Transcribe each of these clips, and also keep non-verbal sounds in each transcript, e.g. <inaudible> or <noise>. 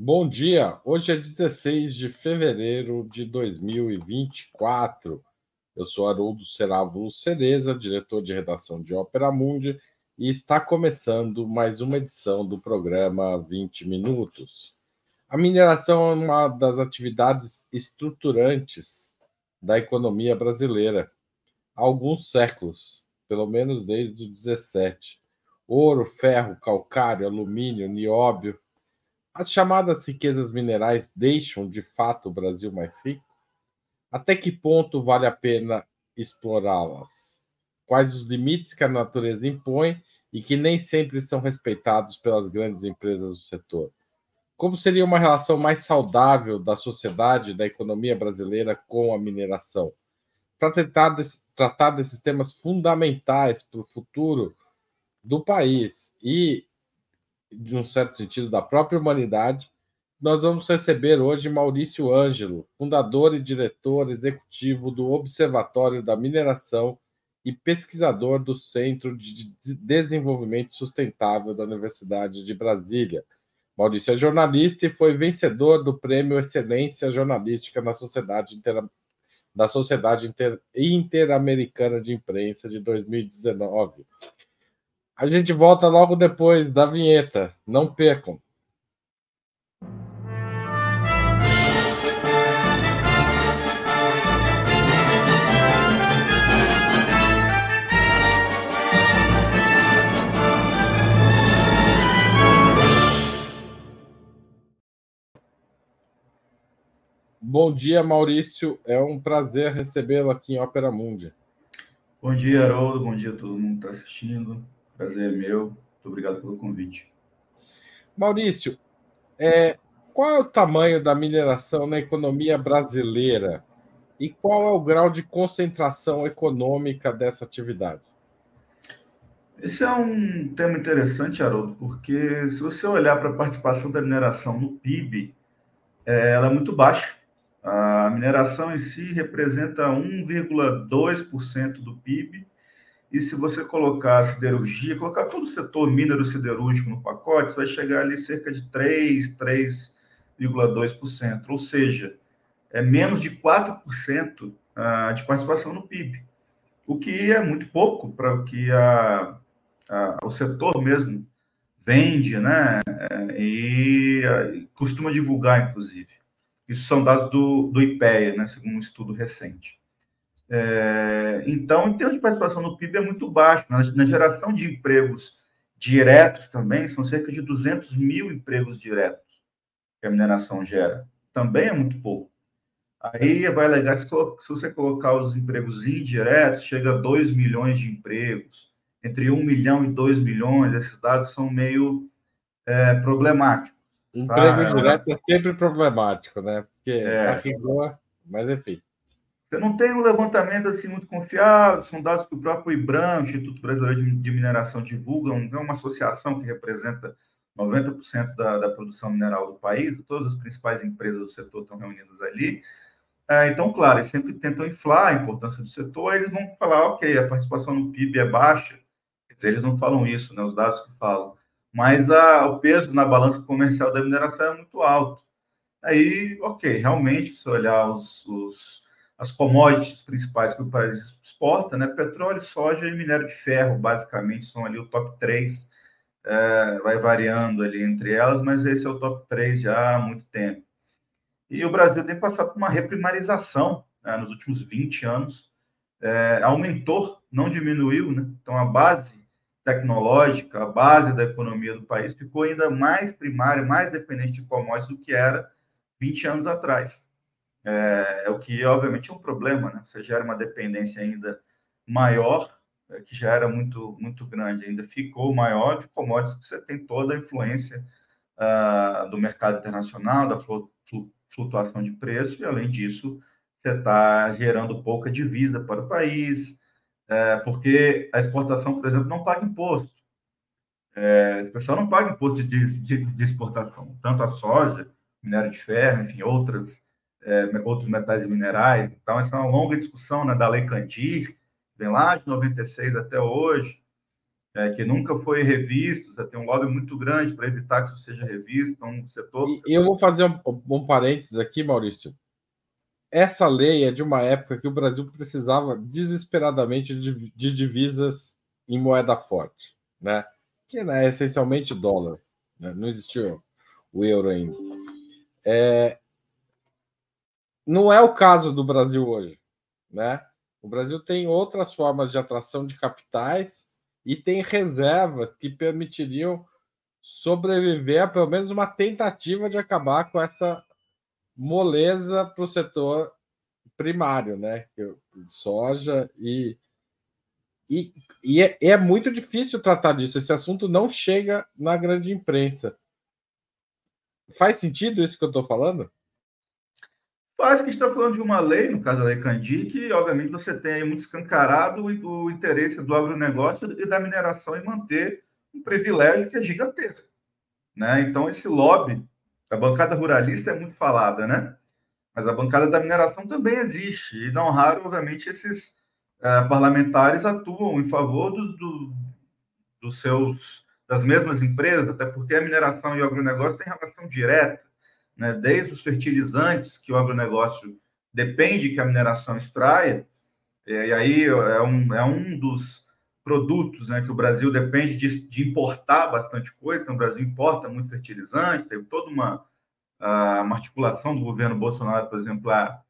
Bom dia, hoje é 16 de fevereiro de 2024. Eu sou Haroldo Serávulo Cereza, diretor de redação de Ópera Mundi, e está começando mais uma edição do programa 20 Minutos. A mineração é uma das atividades estruturantes da economia brasileira há alguns séculos, pelo menos desde o 17. Ouro, ferro, calcário, alumínio, nióbio. As chamadas riquezas minerais deixam de fato o Brasil mais rico? Até que ponto vale a pena explorá-las? Quais os limites que a natureza impõe e que nem sempre são respeitados pelas grandes empresas do setor? Como seria uma relação mais saudável da sociedade, da economia brasileira com a mineração? Para tentar tratar desses temas fundamentais para o futuro do país e, de um certo sentido, da própria humanidade, nós vamos receber hoje Maurício Ângelo, fundador e diretor executivo do Observatório da Mineração e pesquisador do Centro de Desenvolvimento Sustentável da Universidade de Brasília. Maurício é jornalista e foi vencedor do Prêmio Excelência Jornalística na Sociedade Inter... da Sociedade Inter... Interamericana de Imprensa de 2019. A gente volta logo depois da vinheta. Não percam. Bom dia, Maurício. É um prazer recebê-lo aqui em Ópera Mundi. Bom dia, Haroldo. Bom dia a todo mundo que está assistindo. Prazer é meu. Muito obrigado pelo convite. Maurício, é, qual é o tamanho da mineração na economia brasileira e qual é o grau de concentração econômica dessa atividade? Esse é um tema interessante, Haroldo, porque se você olhar para a participação da mineração no PIB, é, ela é muito baixa. A mineração em si representa 1,2% do PIB, e se você colocar siderurgia, colocar todo o setor minero siderúrgico no pacote, vai chegar ali cerca de 3, 3,2%, ou seja, é menos de 4% ah, de participação no PIB, o que é muito pouco para o que a, a, o setor mesmo vende, né? E, e costuma divulgar, inclusive. Isso são dados do, do IPEA, né, segundo um estudo recente. É, então, em termos de participação no PIB, é muito baixo. Na, na, geração de empregos diretos também, são cerca de 200 mil empregos diretos que a mineração gera. Também é muito pouco. Aí vai alegar, se, se você colocar os empregos indiretos, chega a 2 milhões de empregos. Entre 1 milhão e 2 milhões, esses dados são meio é, problemáticos. Emprego ah, direto é sempre problemático, né? Porque é. a mas enfim. Você não tem um levantamento assim muito confiável, são dados que o próprio IBRAM, Instituto Brasileiro de Mineração, divulga, é uma associação que representa 90% da, da produção mineral do país, todas as principais empresas do setor estão reunidas ali. É, então, claro, eles sempre tentam inflar a importância do setor, eles vão falar, ok, a participação no PIB é baixa, eles não falam isso, né, os dados que falam mas a, o peso na balança comercial da mineração é muito alto. Aí, ok, realmente, se olhar os, os, as commodities principais que o país exporta, né, petróleo, soja e minério de ferro, basicamente, são ali o top 3, é, vai variando ali entre elas, mas esse é o top 3 já há muito tempo. E o Brasil tem passado por uma reprimarização né, nos últimos 20 anos, é, aumentou, não diminuiu, né? Então, a base tecnológica, a base da economia do país, ficou ainda mais primária, mais dependente de commodities do que era 20 anos atrás. É, é o que, obviamente, é um problema, né? Você gera uma dependência ainda maior, é, que já era muito, muito grande, ainda ficou maior de commodities que você tem toda a influência uh, do mercado internacional, da flutuação de preço, e, além disso, você está gerando pouca divisa para o país, é, porque a exportação, por exemplo, não paga imposto. É, o pessoal não paga imposto de, de, de, exportação, tanto a soja, minério de ferro, enfim, outras, é, outros metais e minerais. Então, essa é uma longa discussão né, da Lei Candir, vem lá de 96 até hoje. é, que nunca foi revisto, você tem um lobby muito grande para evitar que isso seja revisto, então setor... E eu vou fazer um, um parênteses aqui, Maurício. Essa lei é de uma época que o Brasil precisava desesperadamente de, de divisas em moeda forte, né? que né, é essencialmente dólar, né? não existiu o euro ainda. É... Não é o caso do Brasil hoje, né? O Brasil tem outras formas de atração de capitais e tem reservas que permitiriam sobreviver a pelo menos uma tentativa de acabar com essa moleza para o setor primário, né? Soja e, e, e é, é, muito difícil tratar disso. Esse assunto não chega na grande imprensa. Faz sentido isso que eu estou falando? Parece que está falando de uma lei, no caso da Lei Candi, que obviamente você tem muito escancarado o interesse do agronegócio e da mineração em manter um privilégio que é gigantesco. Né? Então, esse lobby, a bancada ruralista é muito falada, né? mas a bancada da mineração também existe. E não raro, obviamente, esses é, parlamentares atuam em favor do, do, dos seus, das mesmas empresas, até porque a mineração e o agronegócio têm relação direta né, desde os fertilizantes que o agronegócio depende que a mineração extraia, e aí é um, é um dos produtos né, que o Brasil depende de, de importar bastante coisa, então o Brasil importa muito fertilizante, teve toda uma, uma articulação do governo Bolsonaro, por exemplo, a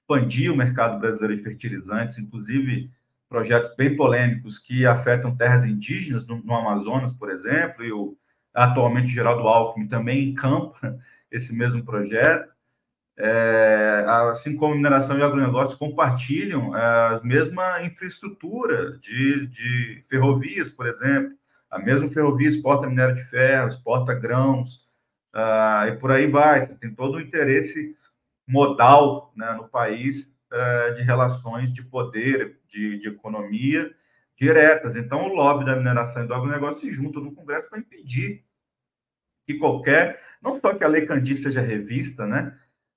expandir o mercado brasileiro de fertilizantes, inclusive projetos bem polêmicos que afetam terras indígenas no, no Amazonas, por exemplo, e o atualmente o Geraldo Alckmin também encampa esse mesmo projeto. É, assim como mineração e agronegócio compartilham é, a mesma infraestrutura de, de ferrovias, por exemplo. A mesma ferrovia exporta minério de ferro, exporta grãos, uh, e por aí vai. Tem todo o interesse modal né, no país uh, de relações de poder, de, de, economia diretas. Então, o lobby da mineração e do agronegócio se junta no Congresso para impedir que qualquer não só que a Lei Candir seja revista, né?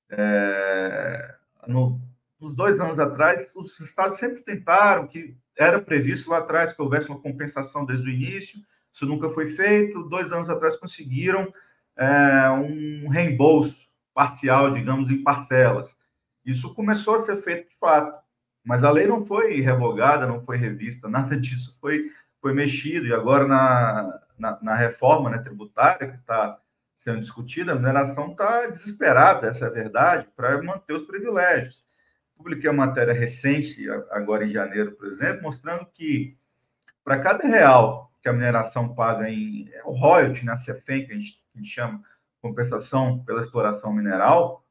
É, no, nos dois anos atrás, os estados sempre tentaram, que era previsto lá atrás que houvesse uma compensação desde o início, isso nunca foi feito. Dois anos atrás conseguiram é, um reembolso parcial, digamos, em parcelas. Isso começou a ser feito de fato, mas a lei não foi revogada, não foi revista, <laughs> nada disso foi, foi mexido. E agora, na, na, na reforma né, tributária, que está sendo discutida, a mineração está desesperada, essa é a verdade, para manter os privilégios. Publiquei uma matéria recente, agora em janeiro, por exemplo, mostrando que para cada real que a mineração paga em é o royalty, na né, CEFEM, que a gente, chama compensação pela exploração mineral,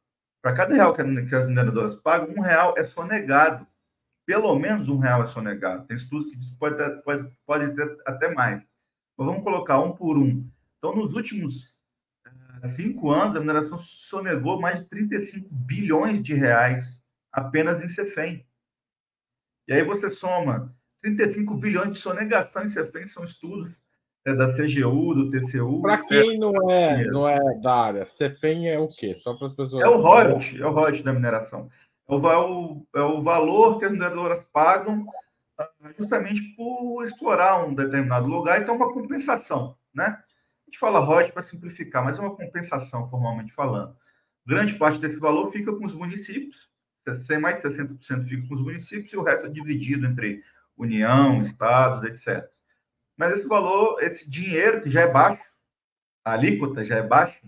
para cada real que, que as mineradoras pagam, um real é sonegado. Pelo menos um real é sonegado. Tem estudos que pode, pode, pode ser até mais. Mas vamos colocar um por um. Então, nos últimos cinco anos, a mineração sonegou mais de 35 bilhões de reais apenas em Cefem. E aí você soma 35 bilhões de sonegação em Cefem, são estudos é, da CGU, do TCU. Para quem não é, não é da área, Cefem é o quê? Só para as pessoas. É o royalty, é o royalty da mineração. É o, é o valor que as mineradoras pagam ah, justamente por explorar um determinado lugar, então uma compensação, né? A gente fala royalties para simplificar, mas é uma compensação, formalmente falando. Grande parte desse valor fica com os municípios, mais de 60% fica com os municípios e o resto é dividido entre União, estados, etc. Mas esse valor, esse dinheiro que já é baixo, a alíquota já é baixa,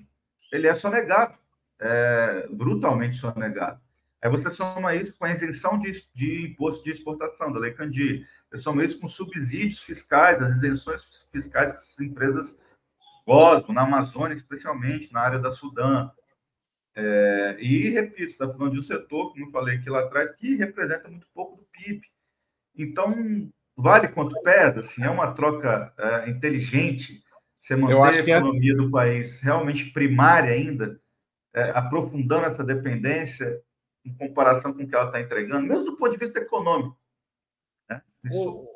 ele é sonegado, é brutalmente sonegado. Aí você soma isso com a isenção de, de imposto de exportação, da Lei Candir. Você soma isso com subsídios fiscais, as isenções fiscais que essas empresas gozam, na Amazônia, especialmente, na área da Sudã. É, e, repito, está falando de um setor, como eu falei aqui lá atrás, que representa muito pouco do PIB. Então, vale quanto pesa? Assim, é uma troca é, inteligente você manter a é economia é... do país realmente primária ainda, é, aprofundando essa dependência em comparação com o que ela está entregando, mesmo do ponto de vista econômico. Né? Isso...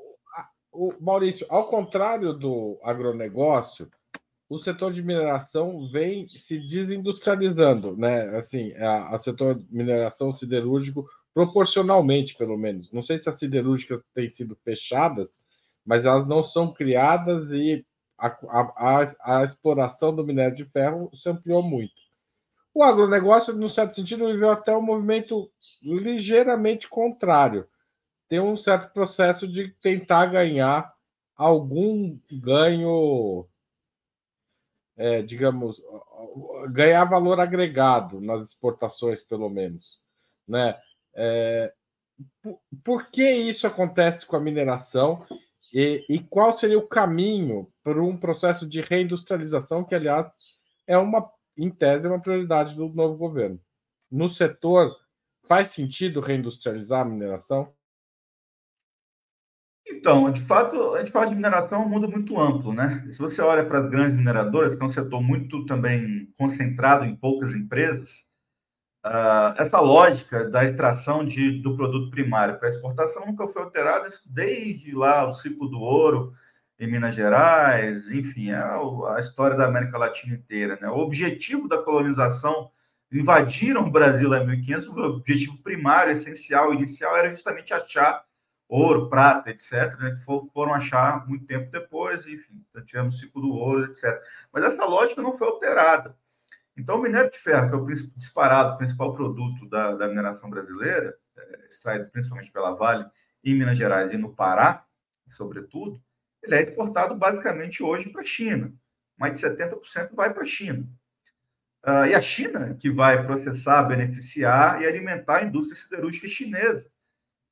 O, o Maurício, ao contrário do agronegócio, o setor de mineração vem se desindustrializando, né? Assim, a setor de mineração siderúrgico, proporcionalmente, pelo menos. Não sei se as siderúrgicas têm sido fechadas, mas elas não são criadas e a, a, a, exploração do minério de ferro se ampliou muito. O agronegócio, no certo sentido, viveu até um movimento ligeiramente contrário. Tem um certo processo de tentar ganhar algum ganho, é, digamos, ganhar valor agregado nas exportações, pelo menos. Né? É, por, por que isso acontece com a mineração e, e qual seria o caminho para um processo de reindustrialização, que, aliás, é uma, em tese, é uma prioridade do novo governo? No setor, faz sentido reindustrializar a mineração? Então, de fato, a gente fala de mineração é um mundo muito amplo, né? Se você olha para as grandes mineradoras, que é um setor muito também concentrado em poucas empresas, Uh, essa lógica da extração de, do produto primário para exportação nunca foi alterada desde lá o ciclo do ouro em Minas Gerais, enfim, é a, história da América Latina inteira. Né? O objetivo da colonização, invadiram o Brasil lá em 1500, o objetivo primário, essencial, inicial, era justamente achar ouro, prata, etc., né, que for, foram achar muito tempo depois, enfim, tivemos o ciclo do ouro, etc. Mas essa lógica não foi alterada. Então, o minério de ferro, que é o disparado principal produto da, da mineração brasileira, é, extraído principalmente pela Vale em Minas Gerais e no Pará, sobretudo, ele é exportado basicamente hoje para a China. Mais de 70% vai para a China. Uh, e a China que vai processar, beneficiar e alimentar a indústria siderúrgica chinesa,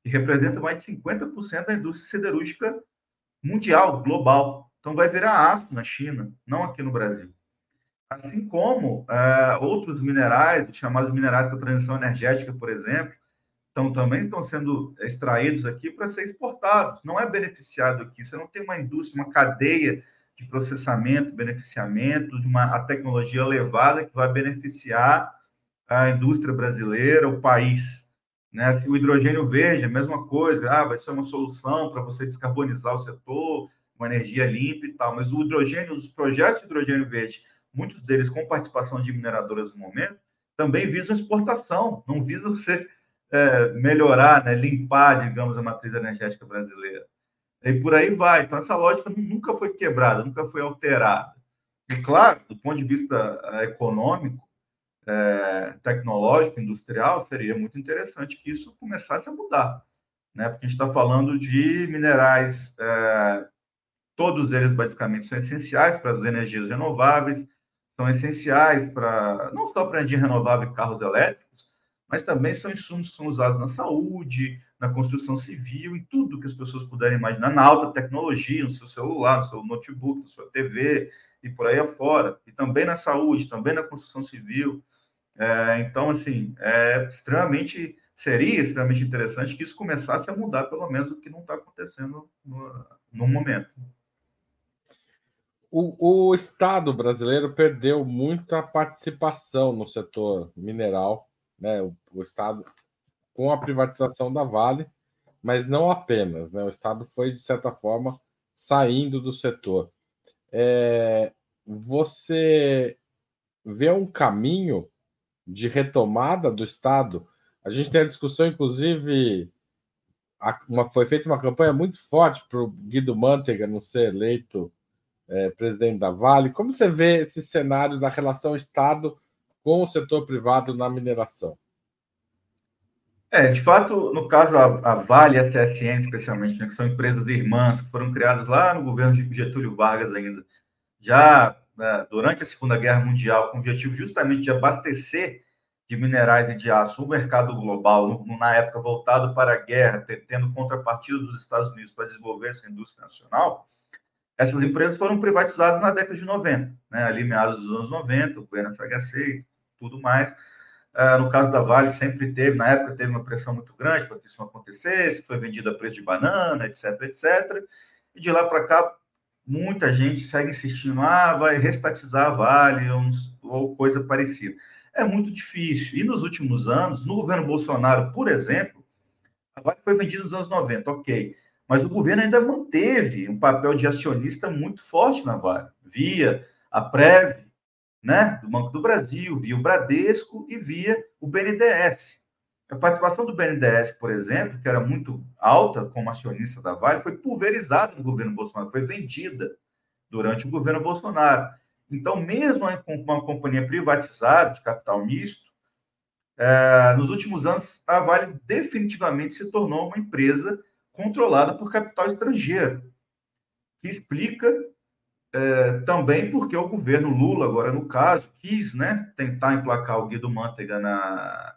que representa mais de 50% da indústria siderúrgica mundial, global. Então vai virar aço na China, não aqui no Brasil assim como é, outros minerais, chamados minerais para transição energética, por exemplo, então também estão sendo extraídos aqui para ser exportados. Não é beneficiado aqui. Você não tem uma indústria, uma cadeia de processamento, beneficiamento de uma a tecnologia elevada que vai beneficiar a indústria brasileira, o país. Né? O hidrogênio verde, a mesma coisa, ah, vai ser uma solução para você descarbonizar o setor, uma energia limpa e tal, mas o hidrogênio, os projetos de hidrogênio verde muitos deles com participação de mineradoras no momento, também visam exportação, não visam <laughs> ser, é, melhorar, né, limpar, digamos, a matriz energética brasileira. E por aí vai. Então, essa lógica nunca foi quebrada, nunca foi alterada. E, claro, do ponto de vista é, econômico, é, tecnológico, industrial, seria muito interessante que isso começasse a mudar. Né? Porque a gente está falando de minerais, é, todos eles basicamente são essenciais para as energias renováveis, são essenciais para não só para energia renovável e carros elétricos, mas também são insumos que são usados na saúde, na construção civil, em tudo que as pessoas puderem imaginar, na alta tecnologia, no seu celular, no seu notebook, na sua TV e por aí afora, e também na saúde, também na construção civil. É, então, assim, é extremamente seria extremamente interessante que isso começasse a mudar, pelo menos o que não está acontecendo no, no momento. O, o Estado brasileiro perdeu muita participação no setor mineral, né? O, o, Estado com a privatização da Vale, mas não apenas, né? O Estado foi de certa forma saindo do setor. É, você vê um caminho de retomada do Estado? A gente tem a discussão, inclusive, uma, foi feita uma campanha muito forte para o Guido Mantega não ser eleito é, presidente da Vale. Como você vê esse cenário da relação Estado com o setor privado na mineração? É, de fato, no caso, a, a Vale e a CSN, especialmente, né, que são empresas irmãs que foram criadas lá no governo de Getúlio Vargas ainda, já né, durante a Segunda Guerra Mundial, com o objetivo justamente de abastecer de minerais e de aço o mercado global, na época voltado para a guerra, tendo contrapartida dos Estados Unidos para desenvolver essa indústria nacional, essas empresas foram privatizadas na década de 90, né? ali meados dos anos 90, o governo FHC tudo mais. Uh, no caso da Vale, sempre teve, na época, teve uma pressão muito grande para que isso não acontecesse, foi vendida a preço de banana, etc, etc. E de lá para cá, muita gente segue insistindo, ah, vai restatizar a Vale ou, ou coisa parecida. É muito difícil. E nos últimos anos, no governo Bolsonaro, por exemplo, a Vale foi vendida nos anos 90, ok mas o governo ainda manteve um papel de acionista muito forte na Vale, via a Prev, né, do Banco do Brasil, via o Bradesco e via o BNDES. A participação do BNDES, por exemplo, que era muito alta como acionista da Vale, foi pulverizada no governo Bolsonaro, foi vendida durante o governo Bolsonaro. Então, mesmo com uma companhia privatizada de capital misto, é, nos últimos anos, a Vale definitivamente se tornou uma empresa controlada por capital estrangeiro, que explica é, também porque o governo Lula, agora no caso, quis né, tentar emplacar o Guido Mantega na,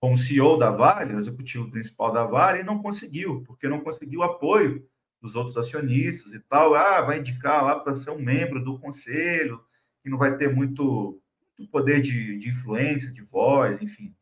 como CEO da Vale, o executivo principal da Vale, e não conseguiu, porque não conseguiu apoio dos outros acionistas e tal. Ah, vai indicar lá para ser um membro do conselho, que não vai ter muito, muito poder de, de influência, de voz, enfim.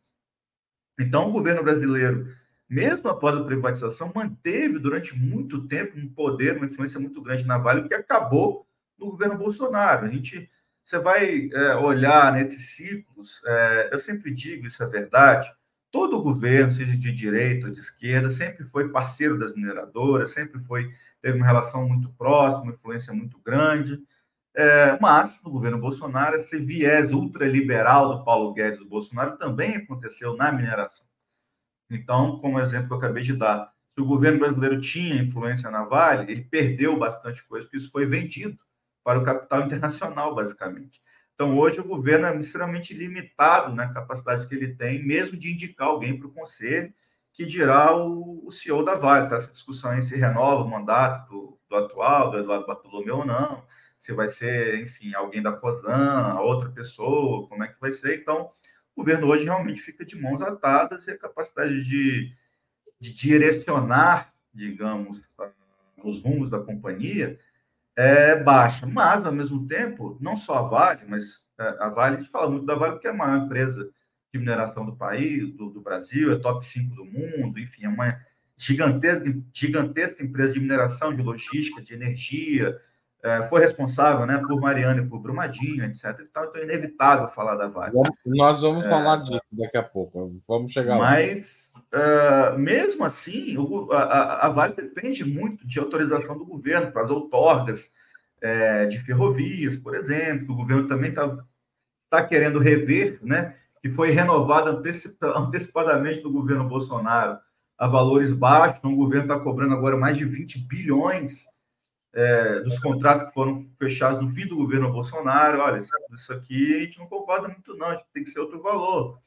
Então, o governo brasileiro, mesmo após a privatização, manteve durante muito tempo um poder, uma influência muito grande na Vale, que acabou no governo Bolsonaro. A gente, você vai é, olhar nesses ciclos, é, eu sempre digo, isso é verdade, todo governo, seja de direita ou de esquerda, sempre foi parceiro das mineradoras, sempre foi teve uma relação muito próxima, uma influência muito grande. É, mas no governo Bolsonaro, esse viés ultraliberal do Paulo Guedes do Bolsonaro também aconteceu na mineração. Então, como exemplo que eu acabei de dar, se o governo brasileiro tinha influência na Vale, ele perdeu bastante coisa, porque isso foi vendido para o capital internacional, basicamente. Então, hoje, o governo é extremamente limitado na capacidade que ele tem, mesmo de indicar alguém para o conselho, que dirá o, o CEO da Vale. Está essa discussão aí se renova o mandato do, do atual, do Eduardo Bartolomeu ou não, se vai ser, enfim, alguém da COSAN, outra pessoa, como é que vai ser. Então, o governo hoje realmente fica de mãos atadas e a capacidade de, de direcionar, digamos, os rumos da companhia é baixa. Mas, ao mesmo tempo, não só a Vale, mas é, a Vale, a gente fala muito da Vale porque é a maior empresa de mineração do país, do, do Brasil, é top 5 do mundo, enfim, é uma gigantesca, gigantesca empresa de mineração, de logística, de energia, é, foi responsável né, por Mariana e por Brumadinho, etc. Então, é inevitável falar da Vale. Nós vamos é, falar disso daqui a pouco, vamos chegar mas, lá. Uh, mesmo assim, o, a, a, Vale depende muito de autorização do governo para as outorgas é, de ferrovias, por exemplo, que o governo também está tá querendo rever, né, que foi renovada antecipadamente do governo Bolsonaro a valores baixos, então o governo está cobrando agora mais de 20 bilhões é, dos contratos que foram fechados no fim do governo Bolsonaro, olha, isso aqui a gente não concorda muito, não, a gente tem que ser outro valor.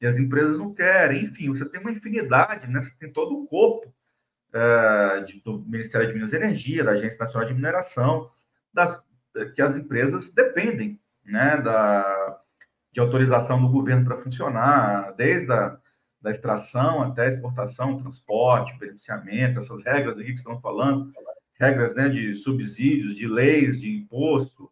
E as empresas não querem. Enfim, você tem uma infinidade, né? Você tem todo o corpo é, de, do Ministério de Minas e Energia, da Agência Nacional de Mineração, das, que as empresas dependem né, da, de autorização do governo para funcionar, desde a da extração até a exportação, transporte, beneficiamento, essas regras aqui que estão falando regras né, de subsídios, de leis, de imposto.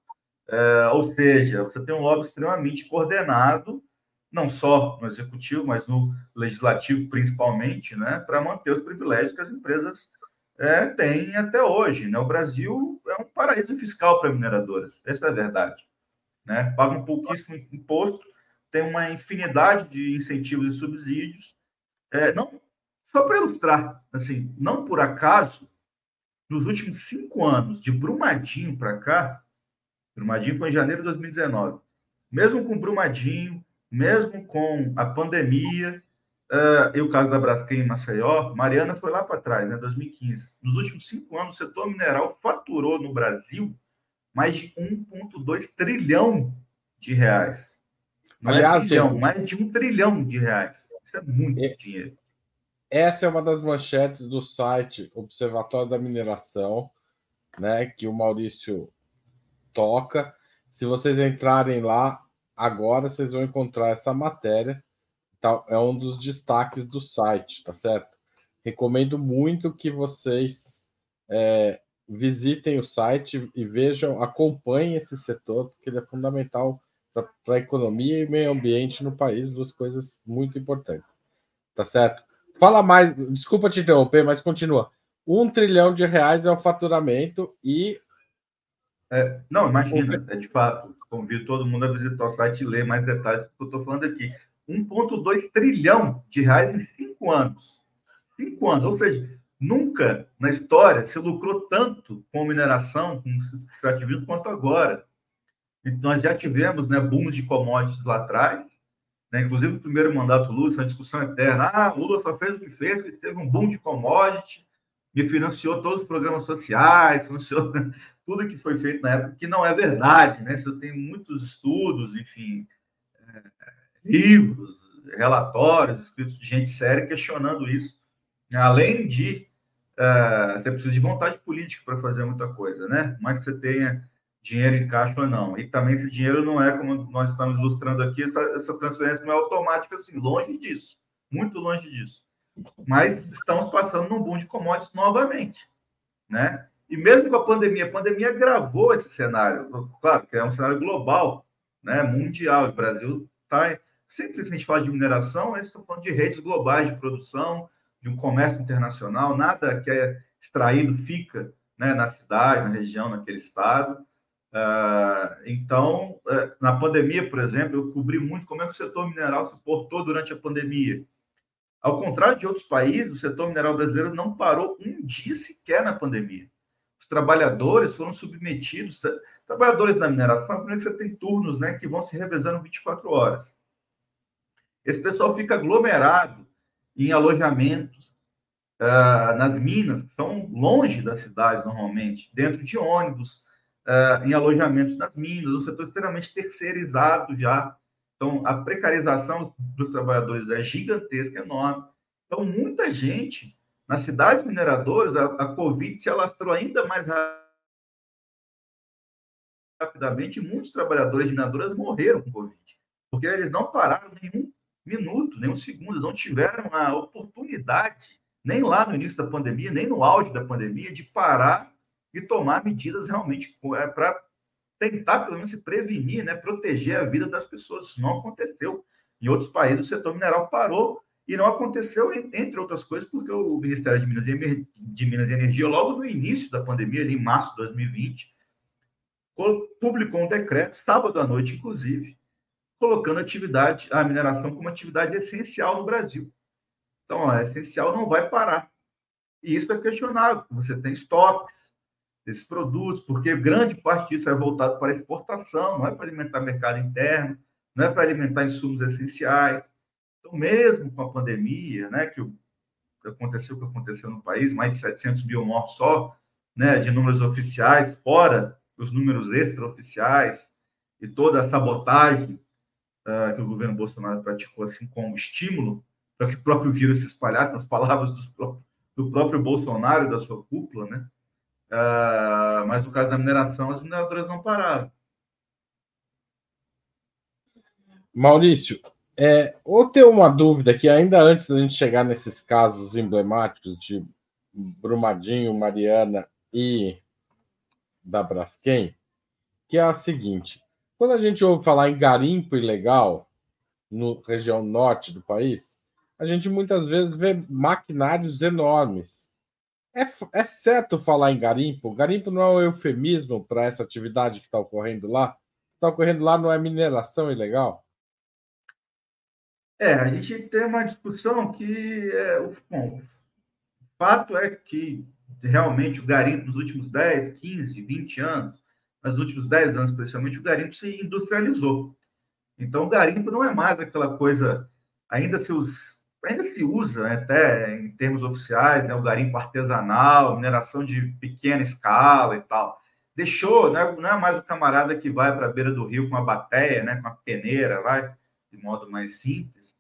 É, ou seja, você tem um lobby extremamente coordenado, não só no executivo, mas no legislativo principalmente, né, para manter os privilégios que as empresas é, têm até hoje. Né? O Brasil é um paraíso fiscal para mineradoras, essa é a verdade. Né? Paga um pouquíssimo imposto, tem uma infinidade de incentivos e subsídios. É, não, só para ilustrar, assim, não por acaso nos últimos cinco anos, de Brumadinho para cá, Brumadinho foi em janeiro de 2019, mesmo com Brumadinho, mesmo com a pandemia, uh, e o caso da Braskem em Maceió, Mariana foi lá para trás, né, 2015. Nos últimos cinco anos, o setor mineral faturou no Brasil mais de 1,2 trilhão de reais. Não é Aliás, é trilhão, mais de um trilhão de reais. Isso é muito é, dinheiro. Essa é uma das manchetes do site Observatório da Mineração, né, que o Maurício toca. Se vocês entrarem lá agora, vocês vão encontrar essa matéria. Tá, é um dos destaques do site, tá certo? Recomendo muito que vocês é, visitem o site e vejam, acompanhem esse setor, porque ele é fundamental para a economia e meio ambiente no país, duas coisas muito importantes. Tá certo? Fala mais, desculpa te interromper, mas continua. Um trilhão de reais é o faturamento e. É, não, imagina, é de fato. Convido todo mundo a visitar o site e ler mais detalhes do que eu estou falando aqui. 1,2 trilhão de reais em cinco anos. Cinco anos, ou seja, nunca na história se lucrou tanto com mineração, com extrativismo, quanto agora. Nós já tivemos né, booms de commodities lá atrás, né? inclusive no primeiro mandato Lula, essa discussão eterna. Ah, Lula só fez o que fez, porque teve um boom de commodity e financiou todos os programas sociais, financiou <laughs> tudo que foi feito na época, que não é verdade, né? Você tem muitos estudos, enfim, é, livros, relatórios escritos de gente séria questionando isso. Além de uh, você precisa de vontade política para fazer muita coisa, né? Mas que você tenha dinheiro em caixa ou não. E também esse dinheiro não é, como nós estamos ilustrando aqui, essa, essa transferência não é automática assim, longe disso, muito longe disso. Mas estamos passando num boom de commodities novamente, né? E mesmo com a pandemia, a pandemia agravou esse cenário. Claro que é um cenário global, né, mundial. O Brasil está. Sempre que a gente fala de mineração, eles estão falando de redes globais de produção, de um comércio internacional. Nada que é extraído fica né, na cidade, na região, naquele estado. Uh, então, uh, na pandemia, por exemplo, eu cobri muito como é que o setor mineral se portou durante a pandemia. Ao contrário de outros países, o setor mineral brasileiro não parou um dia sequer na pandemia. Os trabalhadores foram submetidos, trabalhadores da mineração, primeiro você tem turnos né, que vão se revezando 24 horas. Esse pessoal fica aglomerado em alojamentos, uh, nas minas, que estão longe das cidades normalmente, dentro de ônibus, uh, em alojamentos nas minas, um setor extremamente terceirizado já. Então, a precarização dos trabalhadores é gigantesca, enorme. Então, muita gente nas cidades mineradoras, a, a Covid se alastrou ainda mais rapidamente. Muitos trabalhadores mineradoras morreram com Covid, porque eles não pararam nenhum minuto, nenhum segundo, não tiveram a oportunidade, nem lá no início da pandemia, nem no auge da pandemia, de parar e tomar medidas realmente é, para tentar, pelo menos, se prevenir, né, proteger a vida das pessoas. Isso não aconteceu. Em outros países, o setor mineral parou e não aconteceu, entre outras coisas, porque o Ministério de Minas e, de Minas e Energia, logo no início da pandemia, ali em março de 2020, publicou um decreto, sábado à noite, inclusive, colocando a atividade, a mineração como atividade essencial no Brasil. Então, a essencial não vai parar. E isso é questionável. Você tem estoques desses produtos, porque grande parte disso é voltado para exportação, não é para alimentar mercado interno, não é para alimentar insumos essenciais. Então, mesmo com a pandemia, né, que aconteceu o que aconteceu no país, mais de 700 mil mortos só, né, de números oficiais, fora os números extraoficiais e toda a sabotagem uh, que o governo Bolsonaro praticou assim como estímulo para que o próprio vírus se espalhasse, nas palavras do, próprio Bolsonaro e da sua cúpula, né? Uh, mas no caso da mineração, as mineradoras não pararam. Maurício, é, ou ter uma dúvida que ainda antes da gente chegar nesses casos emblemáticos de Brumadinho, Mariana e da Braskem, que é a seguinte: quando a gente ouve falar em garimpo ilegal no região norte do país, a gente muitas vezes vê maquinários enormes. É, é certo falar em garimpo? Garimpo não é um eufemismo para essa atividade que está ocorrendo lá? Está ocorrendo lá não é mineração ilegal? É, a gente tem uma discussão que, é, bom, o fato é que realmente o garimpo nos últimos 10, 15, 20 anos, nos últimos 10 anos especialmente, o garimpo se industrializou. Então, o garimpo não é mais aquela coisa, ainda se, os, ainda se usa né, até em termos oficiais, né, o garimpo artesanal, mineração de pequena escala e tal. Deixou, né, não é mais o camarada que vai para a beira do rio com uma bateia, né, com uma peneira, vai de modo mais simples,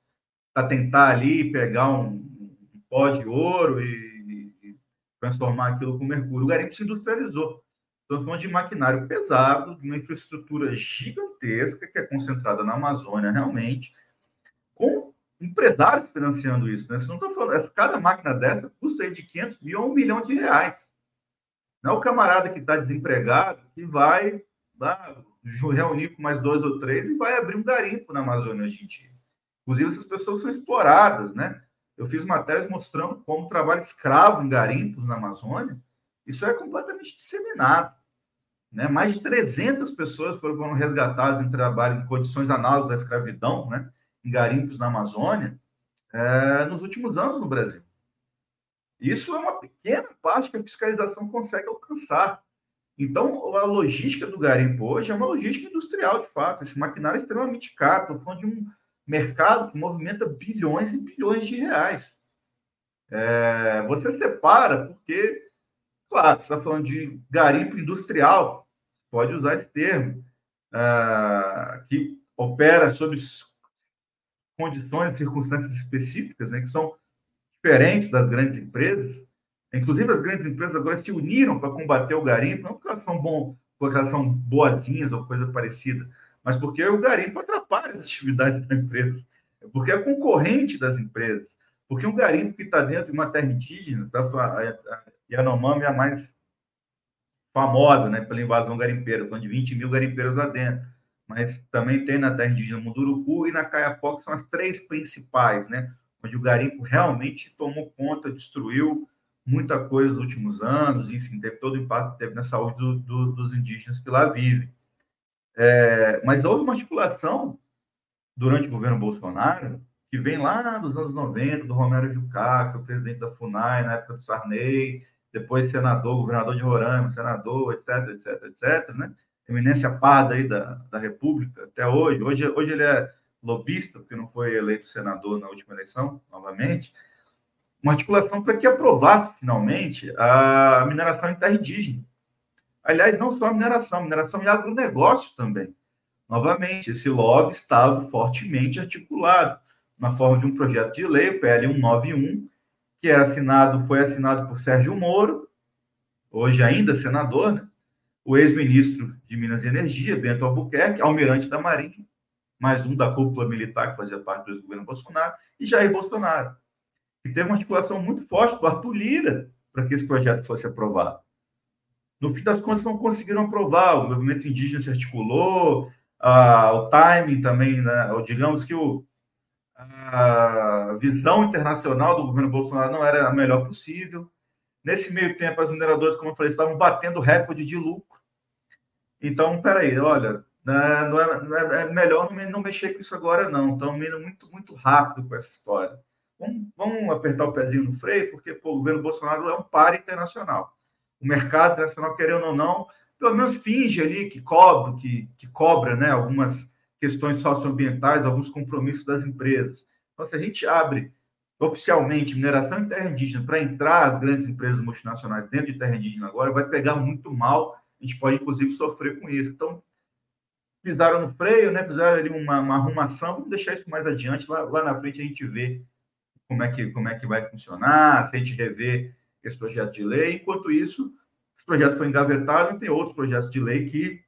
para tentar ali pegar um, um, pó de ouro e, e, transformar aquilo com mercúrio. O garimpo se industrializou. Falando de maquinário pesado, de uma infraestrutura gigantesca que é concentrada na Amazônia, realmente, com empresários financiando isso. Né? Você não está falando, cada máquina dessa custa de 500 mil a 1 milhão de reais. Não é o camarada que está desempregado que vai lá, reunir com mais dois ou três e vai abrir um garimpo na Amazônia hoje em dia. Inclusive, essas pessoas são exploradas, né? Eu fiz matérias mostrando como trabalho escravo em garimpos na Amazônia. Isso é completamente disseminado. Né? Mais de 300 pessoas foram resgatadas em trabalho em condições análogas à escravidão, né? Em garimpos na Amazônia, é, nos últimos anos no Brasil. Isso é uma pequena parte que a fiscalização consegue alcançar. Então, a logística do garimpo hoje é uma logística industrial, de fato. Esse maquinário é extremamente caro. Estou falando de um mercado que movimenta bilhões e bilhões de reais. É, você separa porque, claro, você está falando de garimpo industrial, pode usar esse termo, é, que opera sob condições circunstâncias específicas, né, que são diferentes das grandes empresas. Inclusive, as grandes empresas agora se uniram para combater o garimpo, não porque elas são bom, porque elas são boazinhas ou coisa parecida, mas porque o garimpo atrapalha as atividades da empresa, porque é concorrente das empresas, porque um garimpo que está dentro de uma terra indígena, tá? a Yanomami é a mais famosa né, pela invasão garimpeira, são de 20 mil garimpeiros lá dentro, mas também tem na terra indígena Munduruku e na Caiapó, que são as três principais, né, onde o garimpo realmente tomou conta, destruiu muita coisa nos últimos anos, enfim, teve todo o impacto que teve na saúde do, do, dos indígenas que lá vivem. É, mas houve uma articulação durante o governo Bolsonaro, que vem lá dos anos 90, do Romero Jucá, que é o presidente da FUNAI, na época do Sarney, depois senador, governador de Roraima, senador, etc, etc, etc, né? Eminência parda aí da, da República até hoje. hoje. Hoje ele é lobista, porque não foi eleito senador na última eleição, novamente. Uma articulação para que aprovasse, finalmente, a mineração em terra indígena. Aliás, não só a mineração, a mineração e agronegócio também. Novamente, esse lobby estava fortemente articulado na forma de um projeto de lei, o PL 191, que é assinado, foi assinado por Sérgio Moro, hoje ainda senador, né? O ex-ministro de Minas e Energia, Bento Albuquerque, almirante da Marinha, mais um da cúpula militar que fazia parte do governo Bolsonaro, e Jair Bolsonaro. E teve uma articulação muito forte do Arthur Lira para que esse projeto fosse aprovado. No fim das contas, não conseguiram aprovar. O movimento indígena se articulou, ah, o timing também, né? Digamos que o, a visão internacional do governo Bolsonaro não era a melhor possível. Nesse meio tempo, as mineradoras, como eu falei, estavam batendo recorde de lucro. Então, peraí, olha, né, não é, não é, é melhor não, mexer com isso agora, não. Estão indo muito, muito rápido com essa história. Vamos, vamos apertar o pezinho no freio, porque pô, o governo Bolsonaro é um par internacional o mercado internacional, querendo ou não, pelo menos finge ali que cobra, que, que cobra né, algumas questões socioambientais, alguns compromissos das empresas. Então, se a gente abre oficialmente mineração em terra indígena para entrar as grandes empresas multinacionais dentro de terra indígena agora, vai pegar muito mal. A gente pode, inclusive, sofrer com isso. Então, pisaram no freio, né? fizeram ali uma, uma arrumação. Vamos deixar isso mais adiante. Lá, lá na frente a gente vê como é, que, como é que vai funcionar, se a gente rever esse projeto de lei. Enquanto isso, esse projeto foi engavetado e tem outros projetos de lei que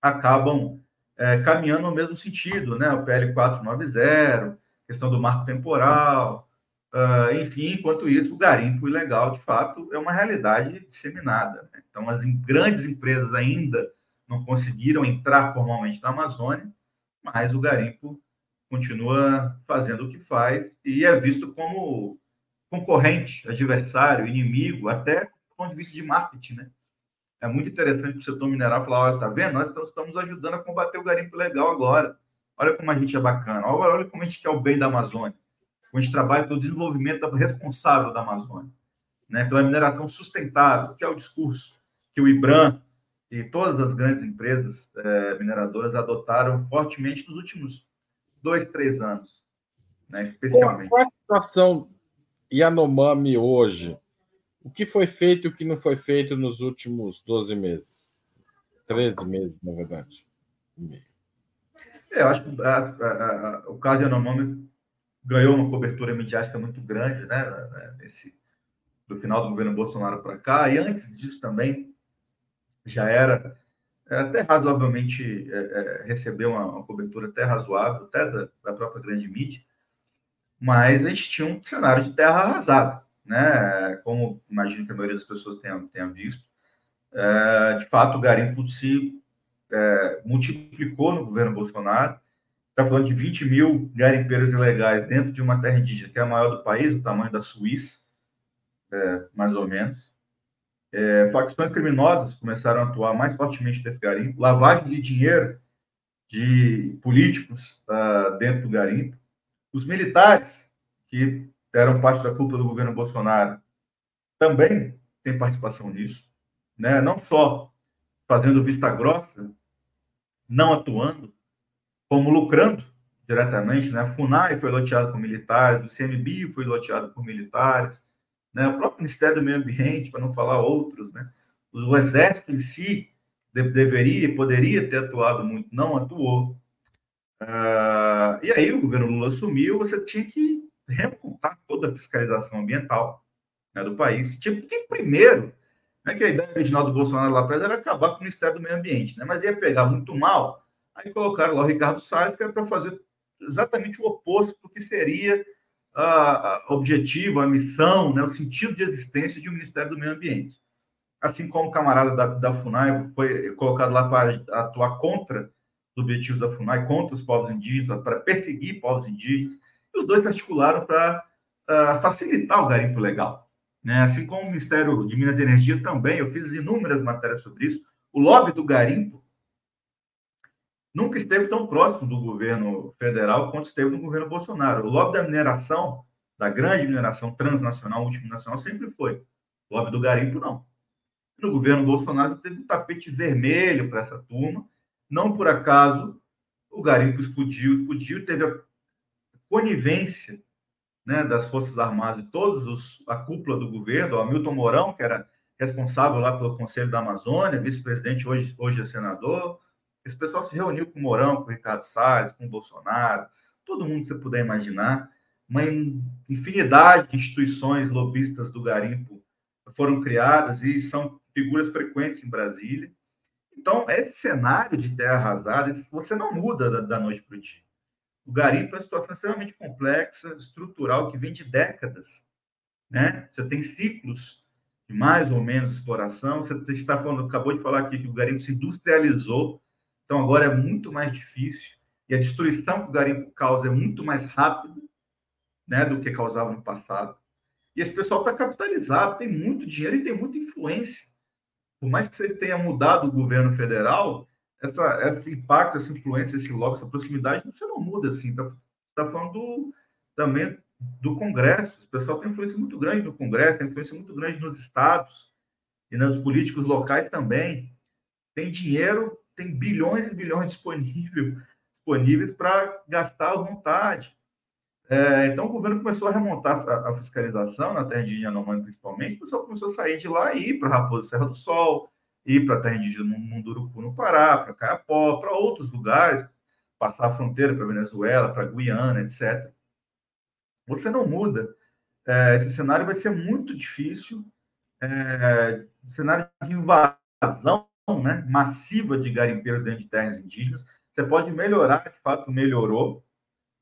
acabam é, caminhando no mesmo sentido, né? O PL 490, questão do marco temporal, uh, enfim, enquanto isso, o garimpo ilegal, de fato, é uma realidade disseminada. Né? Então, as grandes empresas ainda não conseguiram entrar formalmente na Amazônia, mas o garimpo continua fazendo o que faz e é visto como concorrente, adversário, inimigo, até do ponto de vista de marketing, né? É muito interessante o setor mineral falar, olha, está vendo? Nós estamos ajudando a combater o garimpo legal agora. Olha como a gente é bacana. Olha como a gente quer o bem da Amazônia. Gente trabalha pelo desenvolvimento responsável da Amazônia. Né? Pela mineração sustentável, que é o discurso que o IBRAM e todas as grandes empresas é, mineradoras adotaram fortemente nos últimos dois, três anos, né? especialmente. Qual, é a situação Yanomami hoje, o que foi feito e o que não foi feito nos últimos 12 meses? 13 meses, na verdade. É, eu acho que a, a, a, o caso de Yanomami ganhou uma cobertura midiática muito grande, né? Nesse, do final do governo Bolsonaro para cá, e antes disso também já era é, até razoavelmente é, é, recebeu uma, uma, cobertura até razoável, até da, da própria grande mídia mas a gente tinha um cenário de terra arrasada, né? Como imagino que a maioria das pessoas tenha, tenha visto. É, de fato, o garimpo se é, multiplicou no governo Bolsonaro. Está falando de 20 mil garimpeiros ilegais dentro de uma terra indígena que é a maior do país, o tamanho da Suíça, é, mais ou menos. É, facções criminosas começaram a atuar mais fortemente nesse garimpo, lavagem de dinheiro de políticos uh, dentro do garimpo. Os militares, que eram parte da culpa do governo Bolsonaro, também têm participação nisso, né? não só fazendo vista grossa, não atuando, como lucrando diretamente, né? FUNAI foi loteado por militares, o CMBio foi loteado por militares, né? O próprio Ministério do Meio Ambiente, para não falar outros, né? O Exército em si deveria e poderia ter atuado muito, não atuou. Uh, e aí o governo Lula assumiu, você tinha que remontar toda a fiscalização ambiental né, do país. Tipo, que primeiro, né, que a ideia original do Bolsonaro lá atrás era acabar com o Ministério do Meio Ambiente, né, mas ia pegar muito mal, aí colocaram lá o Ricardo Salles, que era para fazer exatamente o oposto do que seria a, objetivo, a missão, né, o sentido de existência de um Ministério do Meio Ambiente. Assim como o camarada da, da FUNAI foi colocado lá para atuar contra os objetivos da FUNAI, contra os povos indígenas, para perseguir povos indígenas, e os dois se articularam para uh, facilitar o garimpo legal. Né? Assim como o Ministério de Minas e Energia também, eu fiz inúmeras matérias sobre isso, o lobby do garimpo nunca esteve tão próximo do governo federal quanto esteve no governo Bolsonaro. O lobby da mineração, da grande mineração transnacional, multinacional, sempre foi. O lobby do garimpo, não. No governo Bolsonaro teve um tapete vermelho para essa turma. Não por acaso o garimpo explodiu, explodiu, teve a conivência né, das Forças Armadas e todos os, a cúpula do governo, o Hamilton Mourão, que era responsável lá pelo Conselho da Amazônia, vice-presidente, hoje, hoje é senador, esse pessoal se reuniu com o Mourão, com o Ricardo Salles, com o Bolsonaro, todo mundo que você puder imaginar. Uma infinidade de instituições lobistas do garimpo foram criadas e são figuras frequentes em Brasília. Então, esse cenário de terra arrasada, você não muda da, noite para o dia. O garimpo é uma situação extremamente complexa, estrutural, que vem de décadas. Né? Você tem ciclos de mais ou menos exploração. Você está falando, acabou de falar aqui que o garimpo se industrializou então agora é muito mais difícil e a destruição que o garimpo causa é muito mais rápida né, do que causava no passado. E esse pessoal está capitalizado, tem muito dinheiro e tem muita influência. Por mais que você tenha mudado o governo federal, essa, esse impacto, essa influência, esse lobby, essa proximidade, você não muda assim. Está tá falando do, também do Congresso. O pessoal tem influência muito grande no Congresso, tem influência muito grande nos estados e nos políticos locais também. Tem dinheiro tem bilhões e bilhões disponível, disponíveis para gastar à vontade. É, então, o governo começou a remontar a, a fiscalização na terra indígena Yanomami, principalmente, o pessoal começou a sair de lá e ir para Raposa Serra do Sol, ir para a terra indígena Munduruku, no Pará, para Caiapó, para outros lugares, passar a fronteira para Venezuela, para Guiana, etc. Você não muda. É, esse cenário vai ser muito difícil. É, cenário de invasão né, massiva de garimpeiros dentro de terras indígenas. Você pode melhorar, de fato melhorou,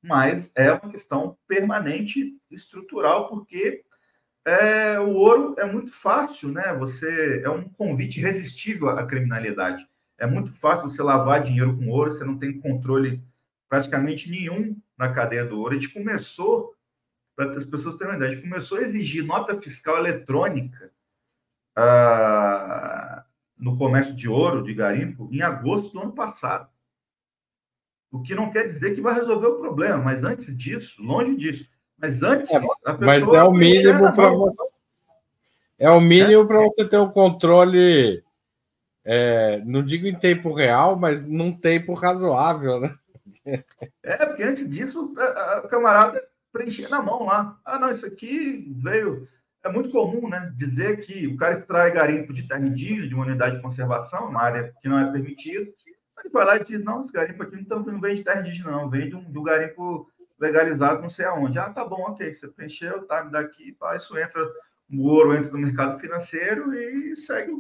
mas é uma questão permanente, estrutural, porque é, o ouro é muito fácil, né? Você é um convite irresistível à criminalidade. É muito fácil você lavar dinheiro com ouro, você não tem controle praticamente nenhum na cadeia do ouro. A gente começou, para as pessoas terem uma ideia, a gente começou a exigir nota fiscal eletrônica. Ah, no comércio de ouro, de garimpo, em agosto do ano passado. O que não quer dizer que vai resolver o problema, mas antes disso, longe disso. Mas antes, é, a pessoa. Mas é o mínimo para você. É o mínimo é. para você ter um controle, é, não digo em tempo real, mas num tempo razoável, né? É, porque antes disso, a, a camarada preenchia na mão lá. Ah, não, isso aqui veio é muito comum né, dizer que o cara extrai garimpo de indígena, de uma unidade de conservação, uma área que não é permitida. Ele vai lá e diz: não, esse garimpo aqui não, vem de indígena, não, vem de um, de um garimpo legalizado, não sei aonde. Ah, tá bom, ok, você preencheu, tá, me daqui, pá, isso entra, o ouro entra no mercado financeiro e segue,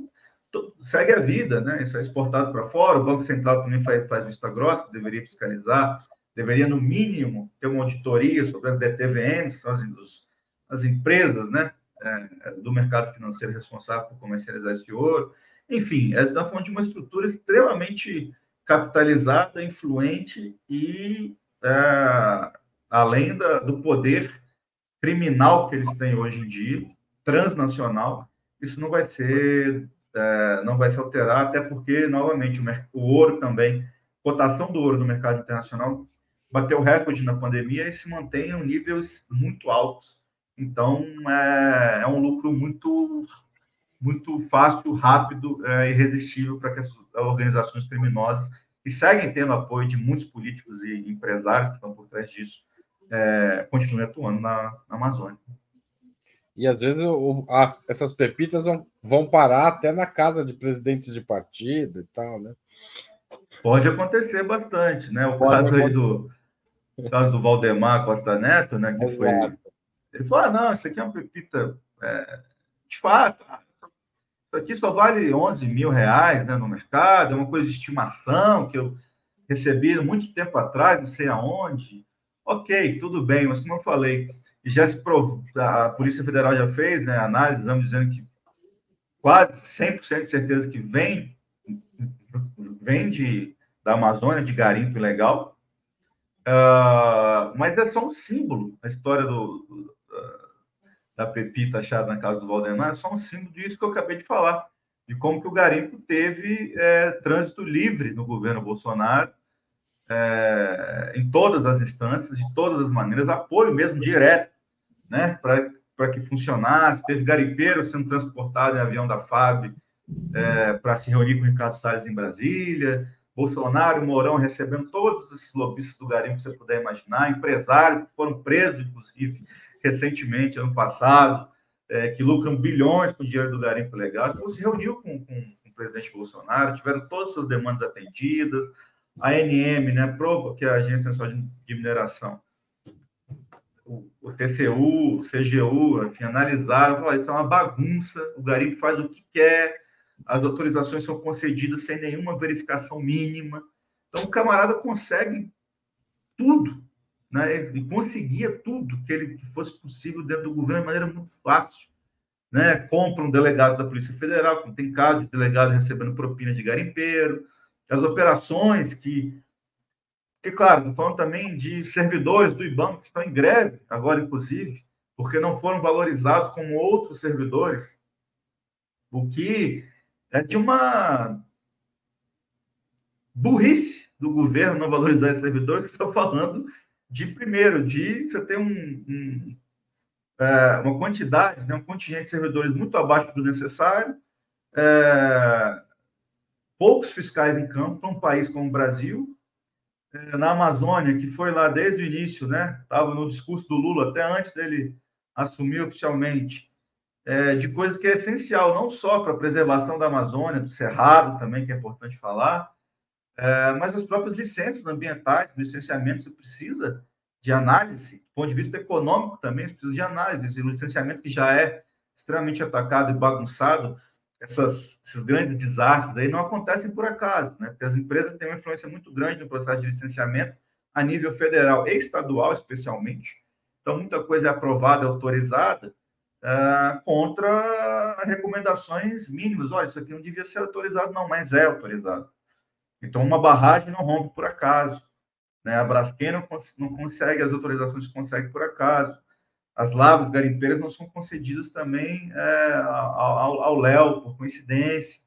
segue a vida, né? Isso é exportado para fora. O Banco Central também faz, faz vista grossa, deveria fiscalizar, deveria, no mínimo, ter uma auditoria sobre as DTVMs, as, as empresas, né? É, do mercado financeiro responsável por comercializar esse ouro. Enfim, essa está falando de uma estrutura extremamente capitalizada, influente e é, além da, do poder criminal que eles têm hoje em dia, transnacional, isso não vai ser é, não vai se alterar, até porque, novamente, o, o ouro também, cotação do ouro no mercado internacional bateu recorde na pandemia e se mantém em níveis muito altos. Então, é, é um lucro muito, muito fácil, rápido é, irresistível para que as organizações criminosas e seguem tendo apoio de muitos políticos e empresários que estão por trás disso, é, continuem atuando na, na Amazônia. E às vezes o, as, essas pepitas vão, vão parar até na casa de presidentes de partido e tal, né? Pode acontecer bastante, né? O Pode caso aí do, caso do Valdemar Costa Neto, né? Que foi. Ele falou: ah, não, isso aqui é uma pepita. É, de fato, isso aqui só vale 11 mil reais né, no mercado, é uma coisa de estimação que eu recebi muito tempo atrás, não sei aonde. Ok, tudo bem, mas como eu falei, já se a Polícia Federal já fez né, análise, estamos dizendo que quase 100% de certeza que vem, vem de, da Amazônia, de garimpo ilegal. Uh, mas é só um símbolo, a história do, da Pepita achada na casa do Valdemar, só um símbolo disso que eu acabei de falar, de como que o garimpo teve é, trânsito livre no governo Bolsonaro, é, em todas as instâncias, de todas as maneiras, apoio mesmo direto, né, para que funcionasse. Teve garimpeiro sendo transportado em avião da FAB é, para se reunir com o Ricardo Salles em Brasília. Bolsonaro, Mourão recebendo todos esses lobistas do garimpo que você puder imaginar, empresários que foram presos, inclusive, recentemente, ano passado, é, que lucram bilhões com o dinheiro do garimpo legal. Então, se reuniu com, com, com, o presidente Bolsonaro, tiveram todas as suas demandas atendidas. A ANM, né, prova que é a Agência Nacional de Mineração, o, o TCU, o CGU, assim, analisaram, falaram, isso é uma bagunça, o garimpo faz o que quer, as autorizações são concedidas sem nenhuma verificação mínima. Então, o camarada consegue tudo, né? Ele conseguia tudo que ele que fosse possível dentro do governo de maneira muito fácil. Né? Compram delegados da Polícia Federal, como tem caso de delegado recebendo propina de garimpeiro, as operações que. Porque, claro, falando também de servidores do IBAMA que estão em greve, agora, inclusive, porque não foram valorizados como outros servidores, o que é de uma burrice do governo não valorizar esses servidores, que estão falando de, primeiro, de você ter um, um é, uma quantidade, né, um contingente de servidores muito abaixo do necessário, é, poucos fiscais em campo para um país como o Brasil, é, na Amazônia, que foi lá desde o início, né, estava no discurso do Lula, até antes dele assumir oficialmente, é, de coisa que é essencial, não só para a preservação da Amazônia, do Cerrado também, que é importante falar, é, mas as próprias licenças ambientais, licenciamento, você precisa de análise, do ponto de vista econômico também, você precisa de análise. O licenciamento que já é extremamente atacado e bagunçado, essas, esses grandes desastres aí não acontecem por acaso, né? Porque as empresas têm uma influência muito grande no processo de licenciamento a nível federal e estadual, especialmente. Então, muita coisa é aprovada, autorizada, uh, contra recomendações mínimas. Olha, isso aqui não devia ser autorizado, não, mas é autorizado. Então, uma barragem não rompe por acaso. Né? A Braskem não, não consegue, as autorizações conseguem por acaso. As lavras garimpeiras não são concedidas também é, ao Léo, por coincidência,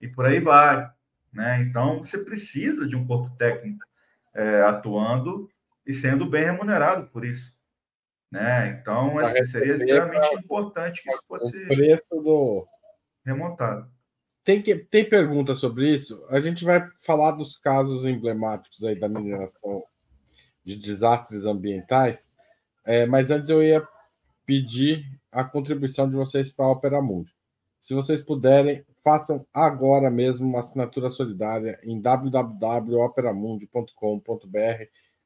e por aí vai. Né? Então, você precisa de um corpo técnico é, atuando e sendo bem remunerado por isso. Né? Então, seria extremamente importante que isso fosse o preço do... remontado. Tem, que, tem pergunta sobre isso? A gente vai falar dos casos emblemáticos aí da mineração de desastres ambientais, é, mas antes eu ia pedir a contribuição de vocês para a Opera Mundi. Se vocês puderem, façam agora mesmo uma assinatura solidária em www.operamundi.com.br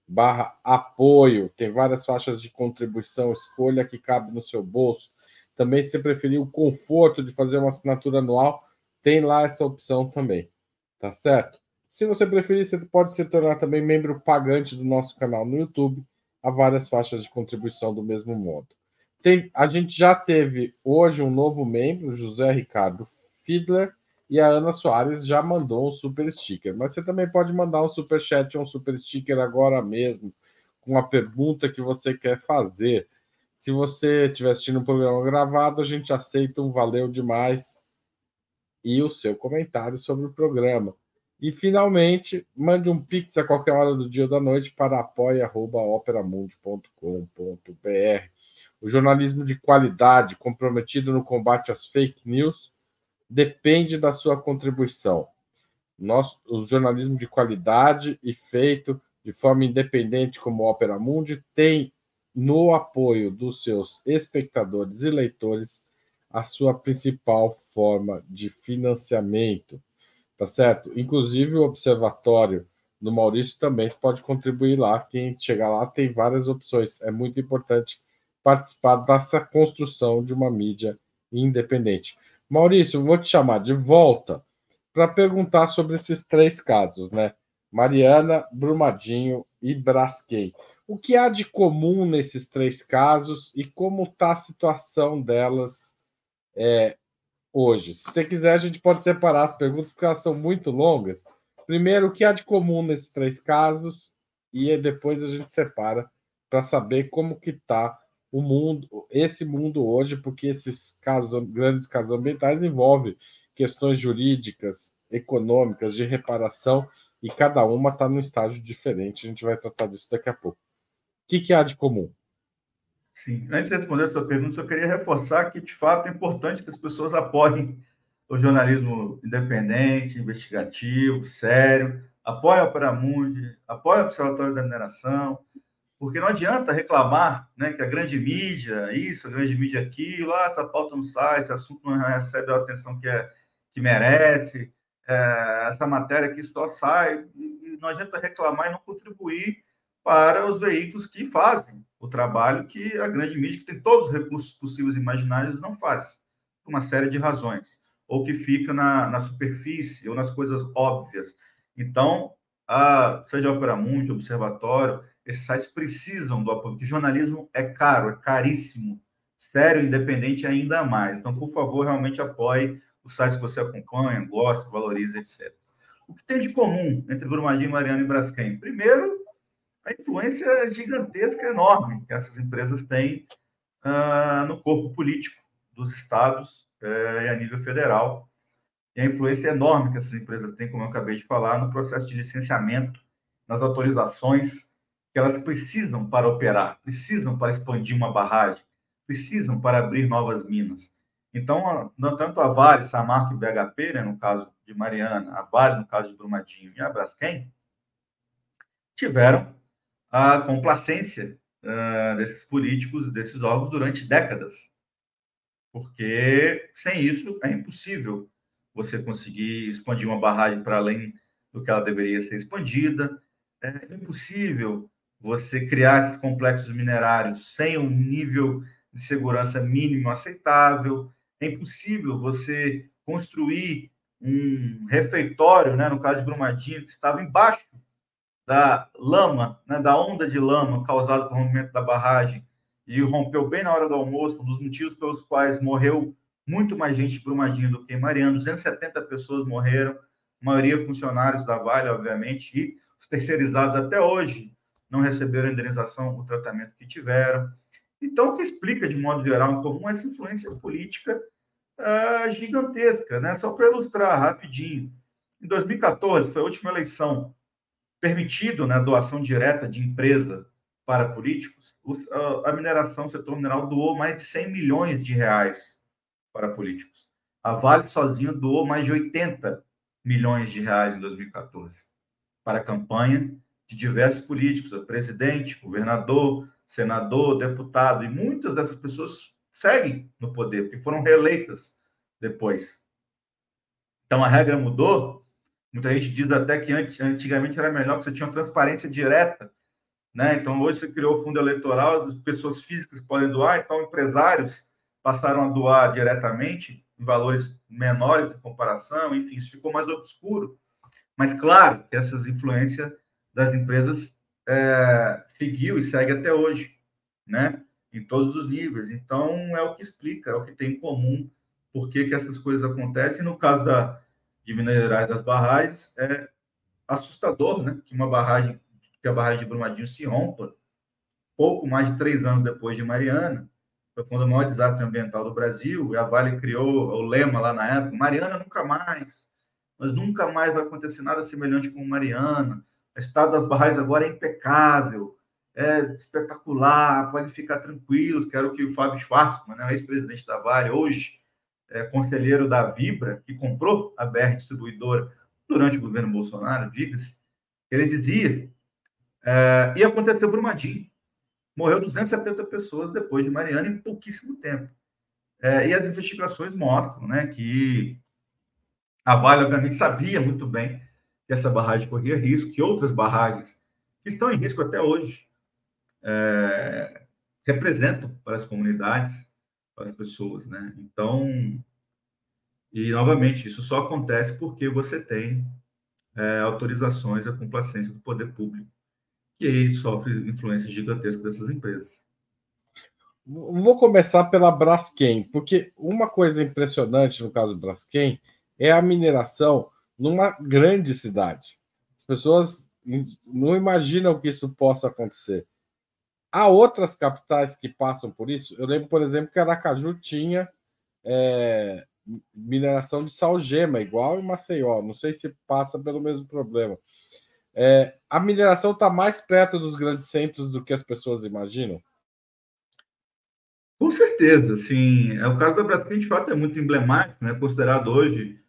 barra apoio. Tem várias faixas de contribuição, escolha que cabe no seu bolso. Também, se preferir o conforto de fazer uma assinatura anual, tem lá essa opção também, tá certo? Se você preferir, você pode se tornar também membro pagante do nosso canal no YouTube. Há várias faixas de contribuição do mesmo modo. Tem, a gente já teve hoje um novo membro, José Ricardo Fiedler, e a Ana Soares já mandou um super sticker. Mas você também pode mandar um super chat ou um super sticker agora mesmo, com a pergunta que você quer fazer. Se você estiver assistindo um programa gravado, a gente aceita um valeu demais e o seu comentário sobre o programa. E, finalmente, mande um pix a qualquer hora do dia ou da noite para apoia.operamundi.com.br. O jornalismo de qualidade, comprometido no combate às fake news, depende da sua contribuição. Nosso, o jornalismo de qualidade e feito de forma independente como Opera Mundi tem no apoio dos seus espectadores e leitores a sua principal forma de financiamento, tá certo? Inclusive o observatório do Maurício também pode contribuir lá. Quem chegar lá tem várias opções. É muito importante participar dessa construção de uma mídia independente. Maurício, vou te chamar de volta para perguntar sobre esses três casos, né? Mariana, Brumadinho e Braskem. O que há de comum nesses três casos e como está a situação delas é, hoje? Se você quiser, a gente pode separar as perguntas, porque elas são muito longas. Primeiro, o que há de comum nesses três casos e depois a gente separa para saber como que está o mundo, esse mundo hoje, porque esses casos, grandes casos ambientais envolvem questões jurídicas, econômicas, de reparação, e cada uma está num estágio diferente. A gente vai tratar disso daqui a pouco. O que, que há de comum? Sim, antes de responder a sua pergunta, eu queria reforçar que, de fato, é importante que as pessoas apoiem o jornalismo independente, investigativo, sério, apoiem a Opera Mundi, apoiem o Observatório da Mineração, porque não adianta reclamar né, que a grande mídia, isso, a grande mídia aquilo, ah, essa pauta não sai, esse assunto não recebe a atenção que, é, que merece, é, essa matéria aqui só sai, não adianta reclamar e não contribuir para os veículos que fazem o trabalho que a grande mídia, que tem todos os recursos possíveis e imaginários, não faz, por uma série de razões, ou que fica na, na superfície ou nas coisas óbvias. Então, a, seja Opera Mundi, Observatório, esses sites precisam do apoio, porque jornalismo é caro, é caríssimo, sério, independente ainda mais. Então, por favor, realmente apoie os sites que você acompanha, gosta, valoriza, etc. O que tem de comum entre Brumadinho, Mariana e Braskem? Primeiro, a influência gigantesca, enorme que essas empresas têm uh, no corpo político dos estados uh, e a nível federal. E a influência enorme que essas empresas têm, como eu acabei de falar, no processo de licenciamento, nas autorizações que elas precisam para operar, precisam para expandir uma barragem, precisam para abrir novas minas. Então, tanto a Vale, Samarco e BHP, né, no caso de Mariana, a Vale, no caso de Brumadinho e a Braskem, tiveram a complacência uh, desses políticos, desses órgãos, durante décadas. Porque sem isso é impossível você conseguir expandir uma barragem para além do que ela deveria ser expandida, é impossível você criar complexos minerários sem um nível de segurança mínimo aceitável. É impossível você construir um refeitório, né, no caso de Brumadinho, que estava embaixo da lama, né, da onda de lama causada pelo rompimento da barragem e rompeu bem na hora do almoço, um dos motivos pelos quais morreu muito mais gente em Brumadinho do que em Mariana, 270 pessoas morreram, maioria funcionários da Vale, obviamente, e os terceirizados até hoje não receberam a indenização, o tratamento que tiveram. Então, o que explica, de modo geral, em comum, essa influência política uh, gigantesca. Né? Só para ilustrar rapidinho. Em 2014, foi a última eleição permitido né, doação direta de empresa para políticos, a mineração, o setor mineral doou mais de 100 milhões de reais para políticos. A Vale sozinha doou mais de 80 milhões de reais em 2014 para a campanha de diversos políticos, presidente, governador, senador, deputado, e muitas dessas pessoas seguem no poder, porque foram reeleitas depois. Então a regra mudou. Muita gente diz até que antigamente era melhor que você tinha transparência direta. Né? Então hoje você criou o fundo eleitoral, as pessoas físicas podem doar, então empresários passaram a doar diretamente em valores menores de comparação, enfim, isso ficou mais obscuro. Mas claro que essas influências das empresas é, seguiu e segue até hoje, né? Em todos os níveis. Então, é o que explica, é o que tem em comum por que, que essas coisas acontecem. No caso da, de Minas Gerais das barragens, é assustador, né? Que uma barragem, que a barragem de Brumadinho se rompa pouco mais de três anos depois de Mariana. Foi o maior desastre ambiental do Brasil. E a Vale criou o lema lá na época: Mariana nunca mais. Mas nunca mais vai acontecer nada semelhante com Mariana. O estado das barragens agora é impecável, é espetacular, pode ficar tranquilos, que era o que o Fábio Schwartzman, né, ex-presidente da Vale, hoje é, conselheiro da Vibra, que comprou a BR Distribuidora durante o governo Bolsonaro, diga-se, ele dizia, é, e aconteceu Brumadinho. Morreu 270 pessoas depois de Mariana em pouquíssimo tempo. É, e as investigações mostram né, que a Vale, obviamente, sabia muito bem que essa barragem corria risco, que outras barragens que estão em risco até hoje é, representam para as comunidades, para as pessoas. Né? Então, e novamente, isso só acontece porque você tem é, autorizações à complacência do poder público, que aí sofre influência gigantesca dessas empresas. Vou começar pela Braskem, porque uma coisa impressionante no caso Braskem é a mineração numa grande cidade. As pessoas não imaginam que isso possa acontecer. Há outras capitais que passam por isso. Eu lembro, por exemplo, que Aracaju tinha é, mineração de salgema, igual em Maceió. Não sei se passa pelo mesmo problema. É, a mineração está mais perto dos grandes centros do que as pessoas imaginam? Com certeza, sim. É o caso da Braskem, de fato, é muito emblemático, né? Considerado hoje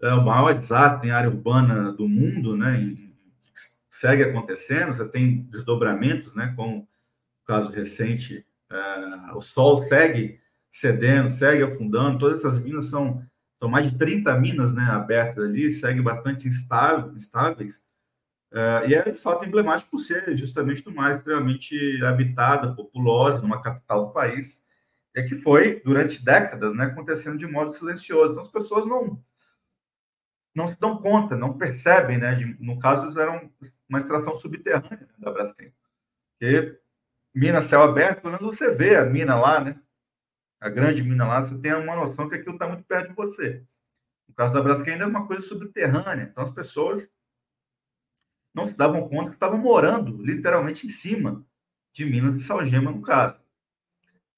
é, o maior desastre em área urbana do mundo, né? E segue acontecendo. Você tem desdobramentos, né? Como o caso recente, é, o Sol segue cedendo, segue afundando. Todas essas minas são, são mais de 30 minas, né? Abertas ali, seguem bastante instável, instáveis. É, e é de fato emblemático por ser justamente do mais extremamente habitada, populosa, numa capital do país é que foi, durante décadas, né, acontecendo de modo silencioso. Então, as pessoas não, não se dão conta, não percebem, né? De, no caso, era uma extração subterrânea da Braskem. Porque mina céu aberto, pelo menos você vê a mina lá, né? A grande mina lá, você tem uma noção que aquilo está muito perto de você. No caso da Braskem, ainda é uma coisa subterrânea. Então, as pessoas não se davam conta que estavam morando literalmente em cima de minas de salgema, no caso.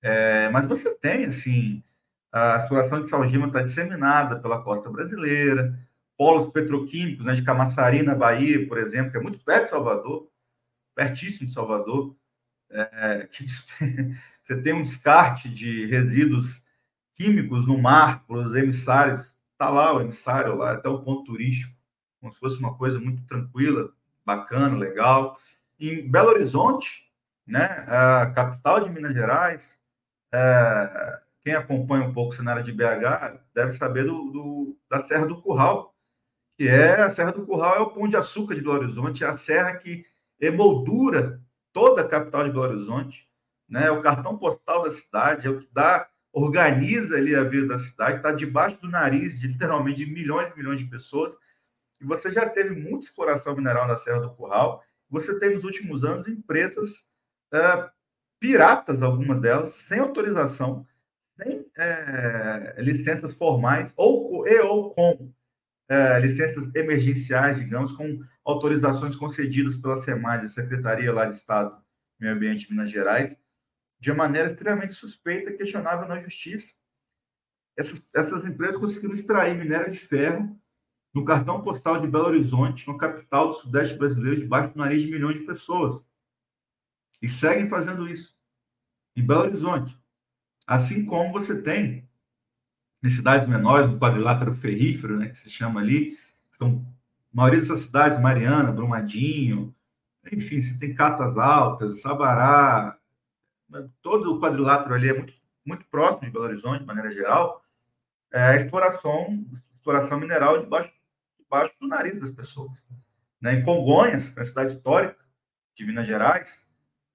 É, mas você tem, assim, a exploração de salgema está disseminada pela costa brasileira, polos petroquímicos né, de Camaçari, na Bahia, por exemplo, que é muito perto de Salvador, pertíssimo de Salvador, é, que <laughs> você tem um descarte de resíduos químicos no mar, os emissários, está lá o emissário, lá até o ponto turístico, como se fosse uma coisa muito tranquila, bacana, legal. Em Belo Horizonte, né, a capital de Minas Gerais, é, quem acompanha um pouco o cenário de BH deve saber do, do, da Serra do Curral, que é a Serra do Curral é o Pão de Açúcar de Belo Horizonte, é a serra que emoldura toda a capital de Belo Horizonte, né? É o cartão postal da cidade, é o que dá, organiza ali a vida da cidade, está debaixo do nariz de literalmente de milhões e milhões de pessoas. E você já teve muita exploração mineral na Serra do Curral. Você tem nos últimos anos empresas uh, piratas, algumas delas, sem autorização, sem é, licenças formais, ou, e, ou com é, licenças emergenciais, digamos, com autorizações concedidas pela SEMAD, a Secretaria lá de Estado do Meio Ambiente de Minas Gerais, de maneira extremamente suspeita e questionável na justiça. Essas, essas empresas conseguiram extrair minério de ferro no cartão postal de Belo Horizonte, no capital do Sudeste brasileiro, debaixo do nariz de milhões de pessoas. E seguem fazendo isso em Belo Horizonte. Assim como você tem em cidades menores, no quadrilátero ferrífero, né, que se chama ali, são a maioria dessas cidades, Mariana, Brumadinho, enfim, você tem Catas Altas, Sabará, todo o quadrilátero ali é muito, muito próximo de Belo Horizonte, de maneira geral, é a exploração, exploração mineral debaixo, debaixo do nariz das pessoas. Né? Em Congonhas, que é a cidade histórica de Minas Gerais,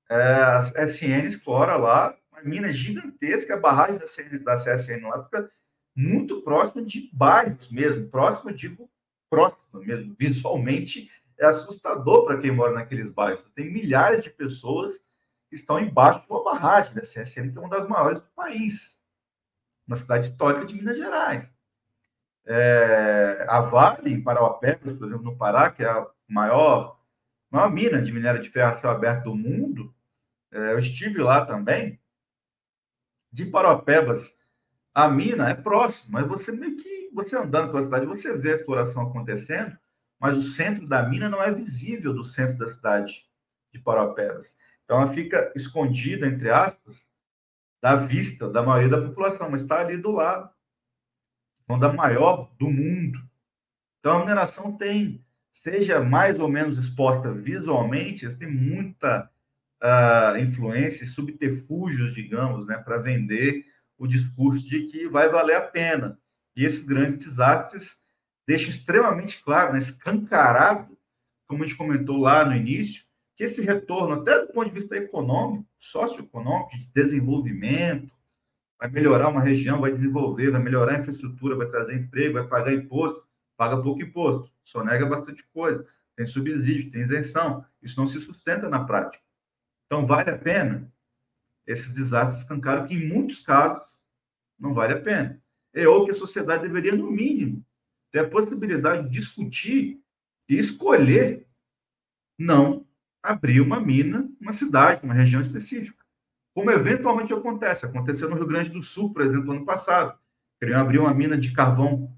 é, a SN explora lá uma mina gigantesca, a barragem da, CN, da CSN lá fica muito próximo de bairros mesmo, próximo, digo, próximo mesmo, visualmente é assustador para quem mora naqueles bairros. Tem milhares de pessoas que estão embaixo de uma barragem da CSN, que é uma das maiores do país, na cidade histórica de Minas Gerais. É, a Vale, em Parauapebas, por exemplo, no Pará, que é a maior, maior mina de minério de ferro a céu aberto do mundo, é, eu estive lá também. De Paropebas a mina é próximo, mas você meio que você andando pela cidade, você vê a exploração acontecendo, mas o centro da mina não é visível do centro da cidade de Paropebas. Então ela fica escondida, entre aspas, da vista da maioria da população, mas está ali do lado. Então, da maior do mundo. Então, a mineração tem, seja mais ou menos exposta visualmente, tem muita uh, influência subterfúgios, digamos, né, para vender o discurso de que vai valer a pena. E esses grandes desastres deixam extremamente claro, né, escancarado, como a gente comentou lá no início, que esse retorno, até do ponto de vista econômico, socioeconômico, de desenvolvimento, vai melhorar uma região, vai desenvolver, vai melhorar a infraestrutura, vai trazer emprego, vai pagar imposto, paga pouco imposto, só nega bastante coisa, tem subsídio, tem isenção, isso não se sustenta na prática. Então, vale a pena? Esses desastres escancaram que, em muitos casos, não vale a pena. É ou que a sociedade deveria, no mínimo, ter a possibilidade de discutir e escolher não abrir uma mina, uma cidade, uma região específica. Como eventualmente acontece. Aconteceu no Rio Grande do Sul, por exemplo, ano passado. Queriam abrir uma mina de carvão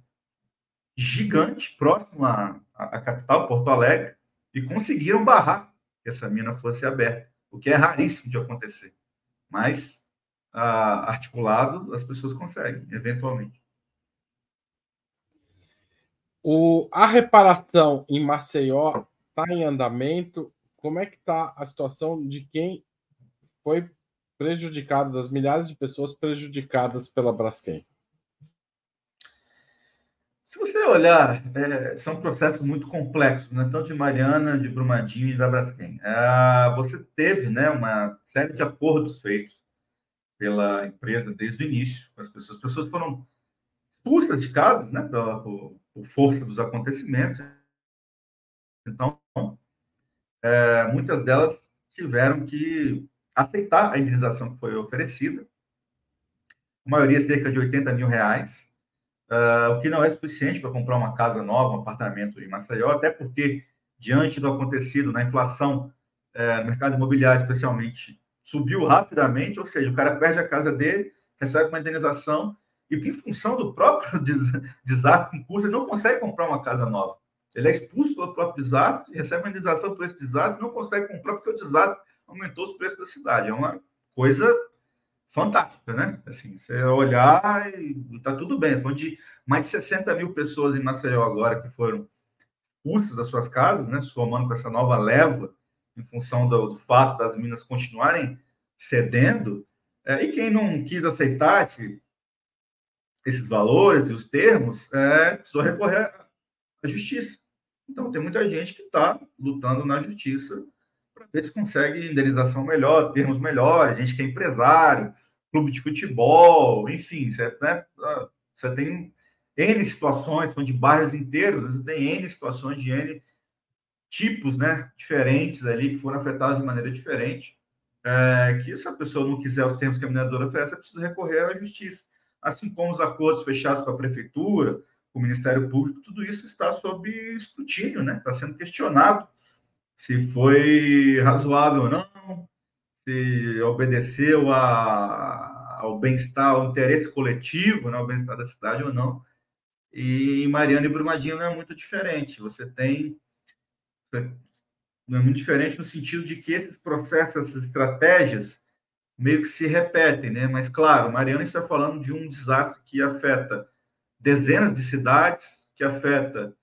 gigante, próximo à, à capital, Porto Alegre, e conseguiram barrar que essa mina fosse aberta, o que é raríssimo de acontecer. Mas, ah, articulado, as pessoas conseguem, eventualmente. O, a reparação em Maceió está em andamento. Como é que está a situação de quem foi prejudicado, das milhares de pessoas prejudicadas pela Braskem? Se você olhar, é, são processos muito complexos, né? tanto de Mariana, de Brumadinho e da Braskem. É, você teve né, uma série de acordos feitos pela empresa desde o início com as pessoas. As pessoas foram expulsas de casa né, por, por força dos acontecimentos. Então, é, muitas delas tiveram que aceitar a indenização que foi oferecida. A maioria cerca de 80 mil reais uh, o que não é suficiente para comprar uma casa nova, um apartamento em Maceió, até porque, diante do acontecido na inflação uh, mercado imobiliário, especialmente, subiu rapidamente, ou seja, o cara perde a casa dele, recebe uma indenização, e em função do próprio <laughs> desastre em curso, ele não consegue comprar uma casa nova. Ele é expulso pelo próprio desastre, recebe uma indenização por esse desastre, não consegue comprar porque o desastre aumentou os preços da cidade. É uma coisa fantástica, né? Assim, você olhar e tá tudo bem. Foi de mais de 60 mil pessoas em Maceió agora que foram expulsas das suas casas, né? Somando com essa nova leva, em função do, do fato das minas continuarem cedendo. É, e quem não quis aceitar esse, esses valores e os termos, é, precisou recorrer à justiça. Então, tem muita gente que está lutando na justiça para ver se consegue indenização melhor, termos melhores, gente que é empresário, clube de futebol, enfim, você, né, ah, você tem N situações, são de bairros inteiros, você tem N situações de N tipos né, diferentes ali que foram afetados de maneira diferente. É, que se a pessoa não quiser os termos que a mineradora oferece, é preciso recorrer à justiça. Assim como os acordos fechados com a prefeitura, com o Ministério Público, tudo isso está sob escrutínio, né? está sendo questionado se foi razoável ou não, se obedeceu a, ao bem-estar, ao interesse coletivo, né, ao bem-estar da cidade ou não. E Mariana e Brumadinho não é muito diferente. Você tem. Não é muito diferente no sentido de que esses processos, essas estratégias, meio que se repetem, né? Mas, claro, Mariana está falando de um desastre que afeta dezenas de cidades, que afeta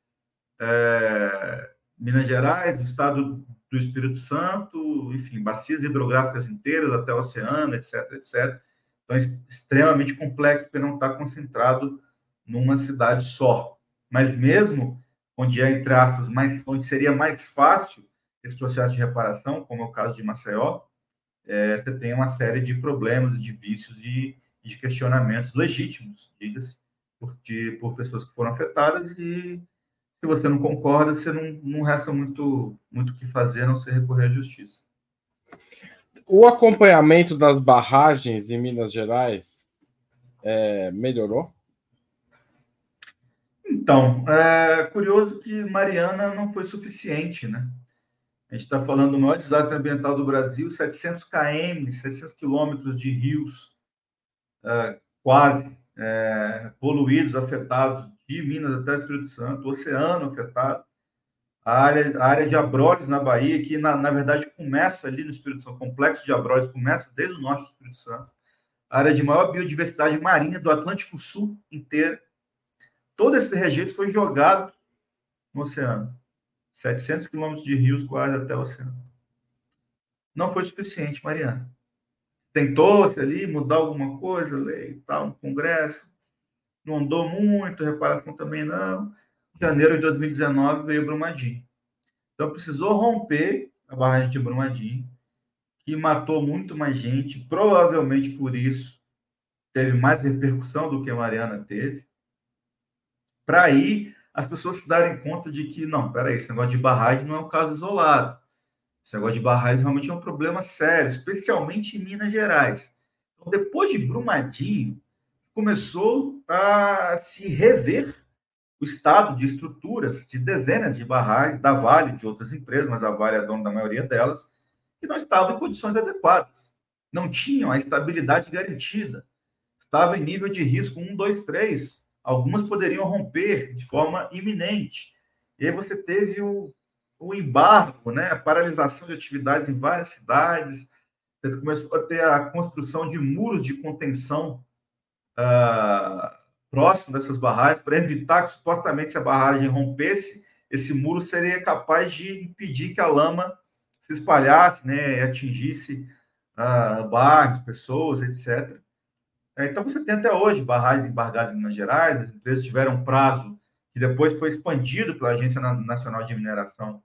é, Minas Gerais, o estado do Espírito Santo, enfim, bacias hidrográficas inteiras até o oceano, etc, etc. Então, é extremamente complexo porque não está concentrado numa cidade só. Mas mesmo onde é, entre aspas, mais, onde seria mais fácil esse processo de reparação, como é o caso de Maceió, é, você tem uma série de problemas, de vícios e de questionamentos legítimos, diga-se, por, por pessoas que foram afetadas e se você não concorda, você não, não resta muito muito o que fazer, a não ser recorrer à justiça. O acompanhamento das barragens em Minas Gerais é, melhorou? Então, é curioso que Mariana não foi suficiente, né? A gente está falando do maior desastre ambiental do Brasil, 700 km, 600 quilômetros de rios é, quase é, poluídos, afetados de Minas até Espírito Santo, oceano afetado, a área, a área de Abrolhos na Bahia, que na, na verdade começa ali no Espírito Santo, o complexo de Abrolhos começa desde o norte do Espírito Santo, a área de maior biodiversidade marinha do Atlântico Sul inteiro. Todo esse rejeito foi jogado no oceano. 700 quilômetros de rios quase até o oceano. Não foi suficiente, Mariana. Tentou-se ali mudar alguma coisa, lei e tal, no Congresso. Não andou muito, reparação também não. Janeiro de 2019 veio Brumadinho. Então precisou romper a barragem de Brumadinho, que matou muito mais gente, provavelmente por isso teve mais repercussão do que a Mariana teve, para aí as pessoas se darem conta de que, não, peraí, esse negócio de barragem não é um caso isolado. Esse negócio de barragem realmente é um problema sério, especialmente em Minas Gerais. Então, depois de Brumadinho, começou a se rever o estado de estruturas de dezenas de barragens da Vale, de outras empresas, mas a Vale é dona da maioria delas, que não estavam em condições adequadas, não tinham a estabilidade garantida, estavam em nível de risco 1, 2, 3. Algumas poderiam romper de forma iminente. E aí você teve o, o embargo, né, a paralisação de atividades em várias cidades, começou a ter a construção de muros de contenção uh, próximo dessas barragens, para evitar que supostamente se a barragem rompesse, esse muro seria capaz de impedir que a lama se espalhasse, né, atingisse uh, bairros, pessoas, etc. É, então você tem até hoje barragens embargadas em Minas Gerais, as empresas tiveram um prazo que depois foi expandido pela Agência Nacional de Mineração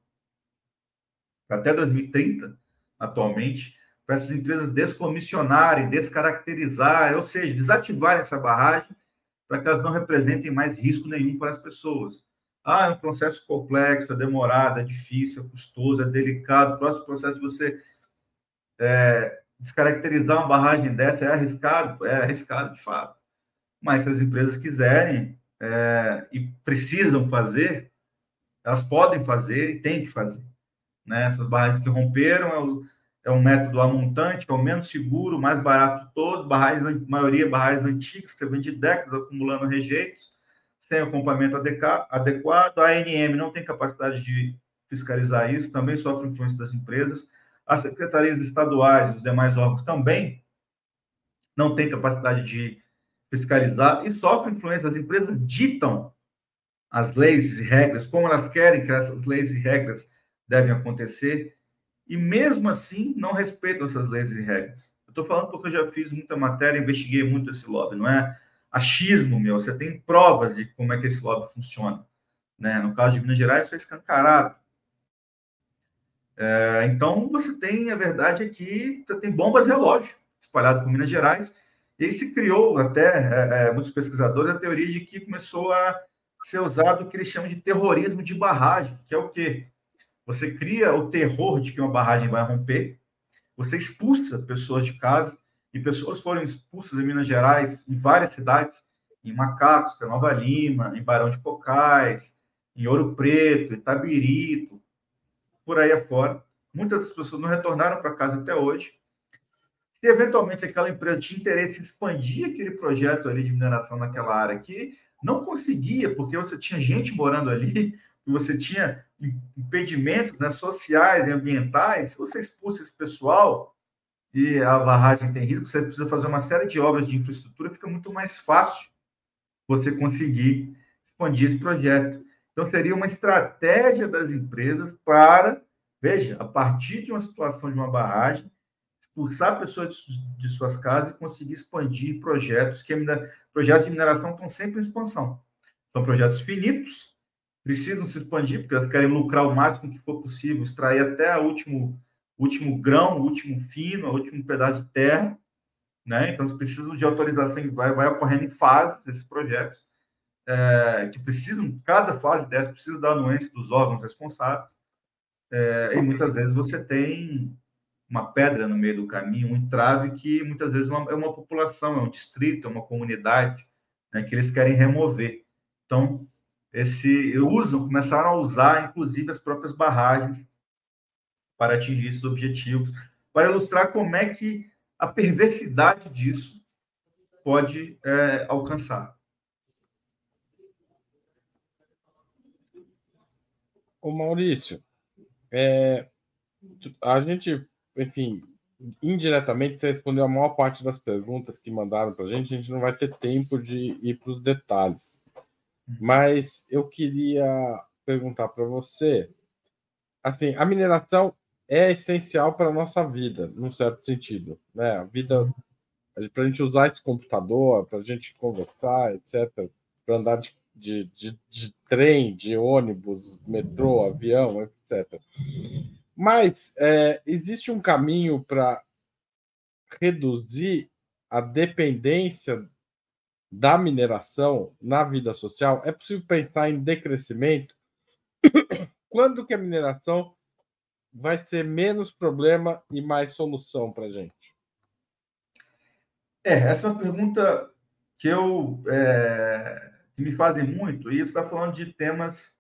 até 2030, atualmente, para essas empresas descomissionarem, descaracterizarem, ou seja, desativarem essa barragem para que elas não representem mais risco nenhum para as pessoas. Ah, é um processo complexo, é demorado, é difícil, é custoso, é delicado. O próximo processo de você é, descaracterizar uma barragem dessa é arriscado? É arriscado, de fato. Mas se as empresas quiserem é, e precisam fazer, elas podem fazer e têm que fazer. Né? Essas barragens que romperam é, o, é um método amontante, que é o menos seguro, mais barato de todos, barragens, maioria barragens antigas, que vem de décadas acumulando rejeitos, sem acompanhamento adequado. A ANM não tem capacidade de fiscalizar isso, também sofre influência das empresas. As secretarias estaduais e os demais órgãos também não têm capacidade de fiscalizar e sofrem influência. As empresas ditam as leis e regras, como elas querem que essas leis e regras devem acontecer, e mesmo assim não respeitam essas leis e regras. Eu estou falando porque eu já fiz muita matéria, investiguei muito esse lobby, não é achismo meu, você tem provas de como é que esse lobby funciona. Né? No caso de Minas Gerais, isso é escancarado. É, então, você tem, a verdade é que você tem bombas relógio espalhadas por Minas Gerais, e aí se criou até, é, é, muitos pesquisadores, a teoria de que começou a ser usado o que eles chamam de terrorismo de barragem, que é o quê? Você cria o terror de que uma barragem vai romper, você expulsa pessoas de casa, e pessoas foram expulsas em Minas Gerais, em várias cidades, em Macacos, que é Nova Lima, em Barão de Cocais, em Ouro Preto, Itabirito, por aí afora. Muitas das pessoas não retornaram para casa até hoje. Se eventualmente aquela empresa tinha interesse em expandir aquele projeto ali de mineração naquela área que não conseguia, porque você tinha gente morando ali, e você tinha impedimentos né, sociais e ambientais, se você expulsa esse pessoal e a barragem tem risco, você precisa fazer uma série de obras de infraestrutura, fica muito mais fácil você conseguir expandir esse projeto. Então, seria uma estratégia das empresas para, veja, a partir de uma situação de uma barragem, expulsar pessoas de suas casas e conseguir expandir projetos que projetos de mineração estão sempre em expansão. São projetos finitos, precisam se expandir, porque elas querem lucrar o máximo que for possível, extrair até o último, último grão, o último fino, o último pedaço de terra, né? Então, eles precisam de autorização, vai, vai ocorrendo em fases esses projetos é, que precisam, cada fase dessa precisa da anuência dos órgãos responsáveis, é, e muitas vezes você tem uma pedra no meio do caminho, um entrave que muitas vezes é uma, é uma população, é um distrito, é uma comunidade né, que eles querem remover. Então, esse usam, começaram a usar, inclusive, as próprias barragens para atingir esses objetivos, para ilustrar como é que a perversidade disso pode é, alcançar. Ô Maurício, é, a gente, enfim, indiretamente você respondeu a maior parte das perguntas que mandaram para a gente, a gente não vai ter tempo de ir para os detalhes. Mas eu queria perguntar para você, assim, a mineração é essencial para a nossa vida, num certo sentido, né? A vida para a gente usar esse computador, para a gente conversar, etc., para andar de, de, de, de, trem, de ônibus, metrô, avião, etc. Mas é, existe um caminho para reduzir a dependência da mineração na vida social? É possível pensar em decrescimento? <coughs> Quando que a mineração vai ser menos problema e mais solução para a gente? É, essa é uma pergunta que eu é, que me fazem muito, e está falando de temas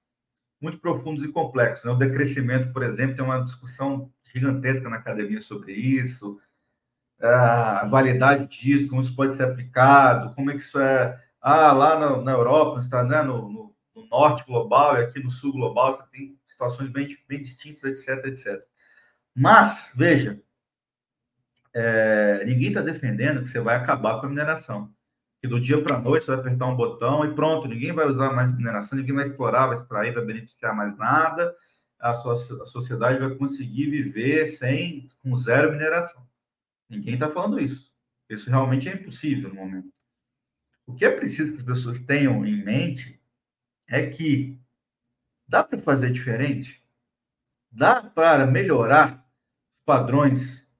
muito profundos e complexos. Né? O decrescimento, por exemplo, tem uma discussão gigantesca na academia sobre isso, a validade disso, como isso pode ser aplicado, como é que isso é. Ah, lá na, na Europa, está né, no, no, no, norte global e aqui no sul global, você tem situações bem, bem distintas, etc, etc. Mas, veja, é, ninguém está defendendo que você vai acabar com a mineração. Que do dia para a noite você vai apertar um botão e pronto, ninguém vai usar mais mineração, ninguém vai explorar, vai extrair, vai beneficiar mais nada. A, sua, a sociedade vai conseguir viver sem com zero mineração. Ninguém está falando isso. Isso realmente é impossível no momento. O que é preciso que as pessoas tenham em mente é que dá para fazer diferente, dá para melhorar os padrões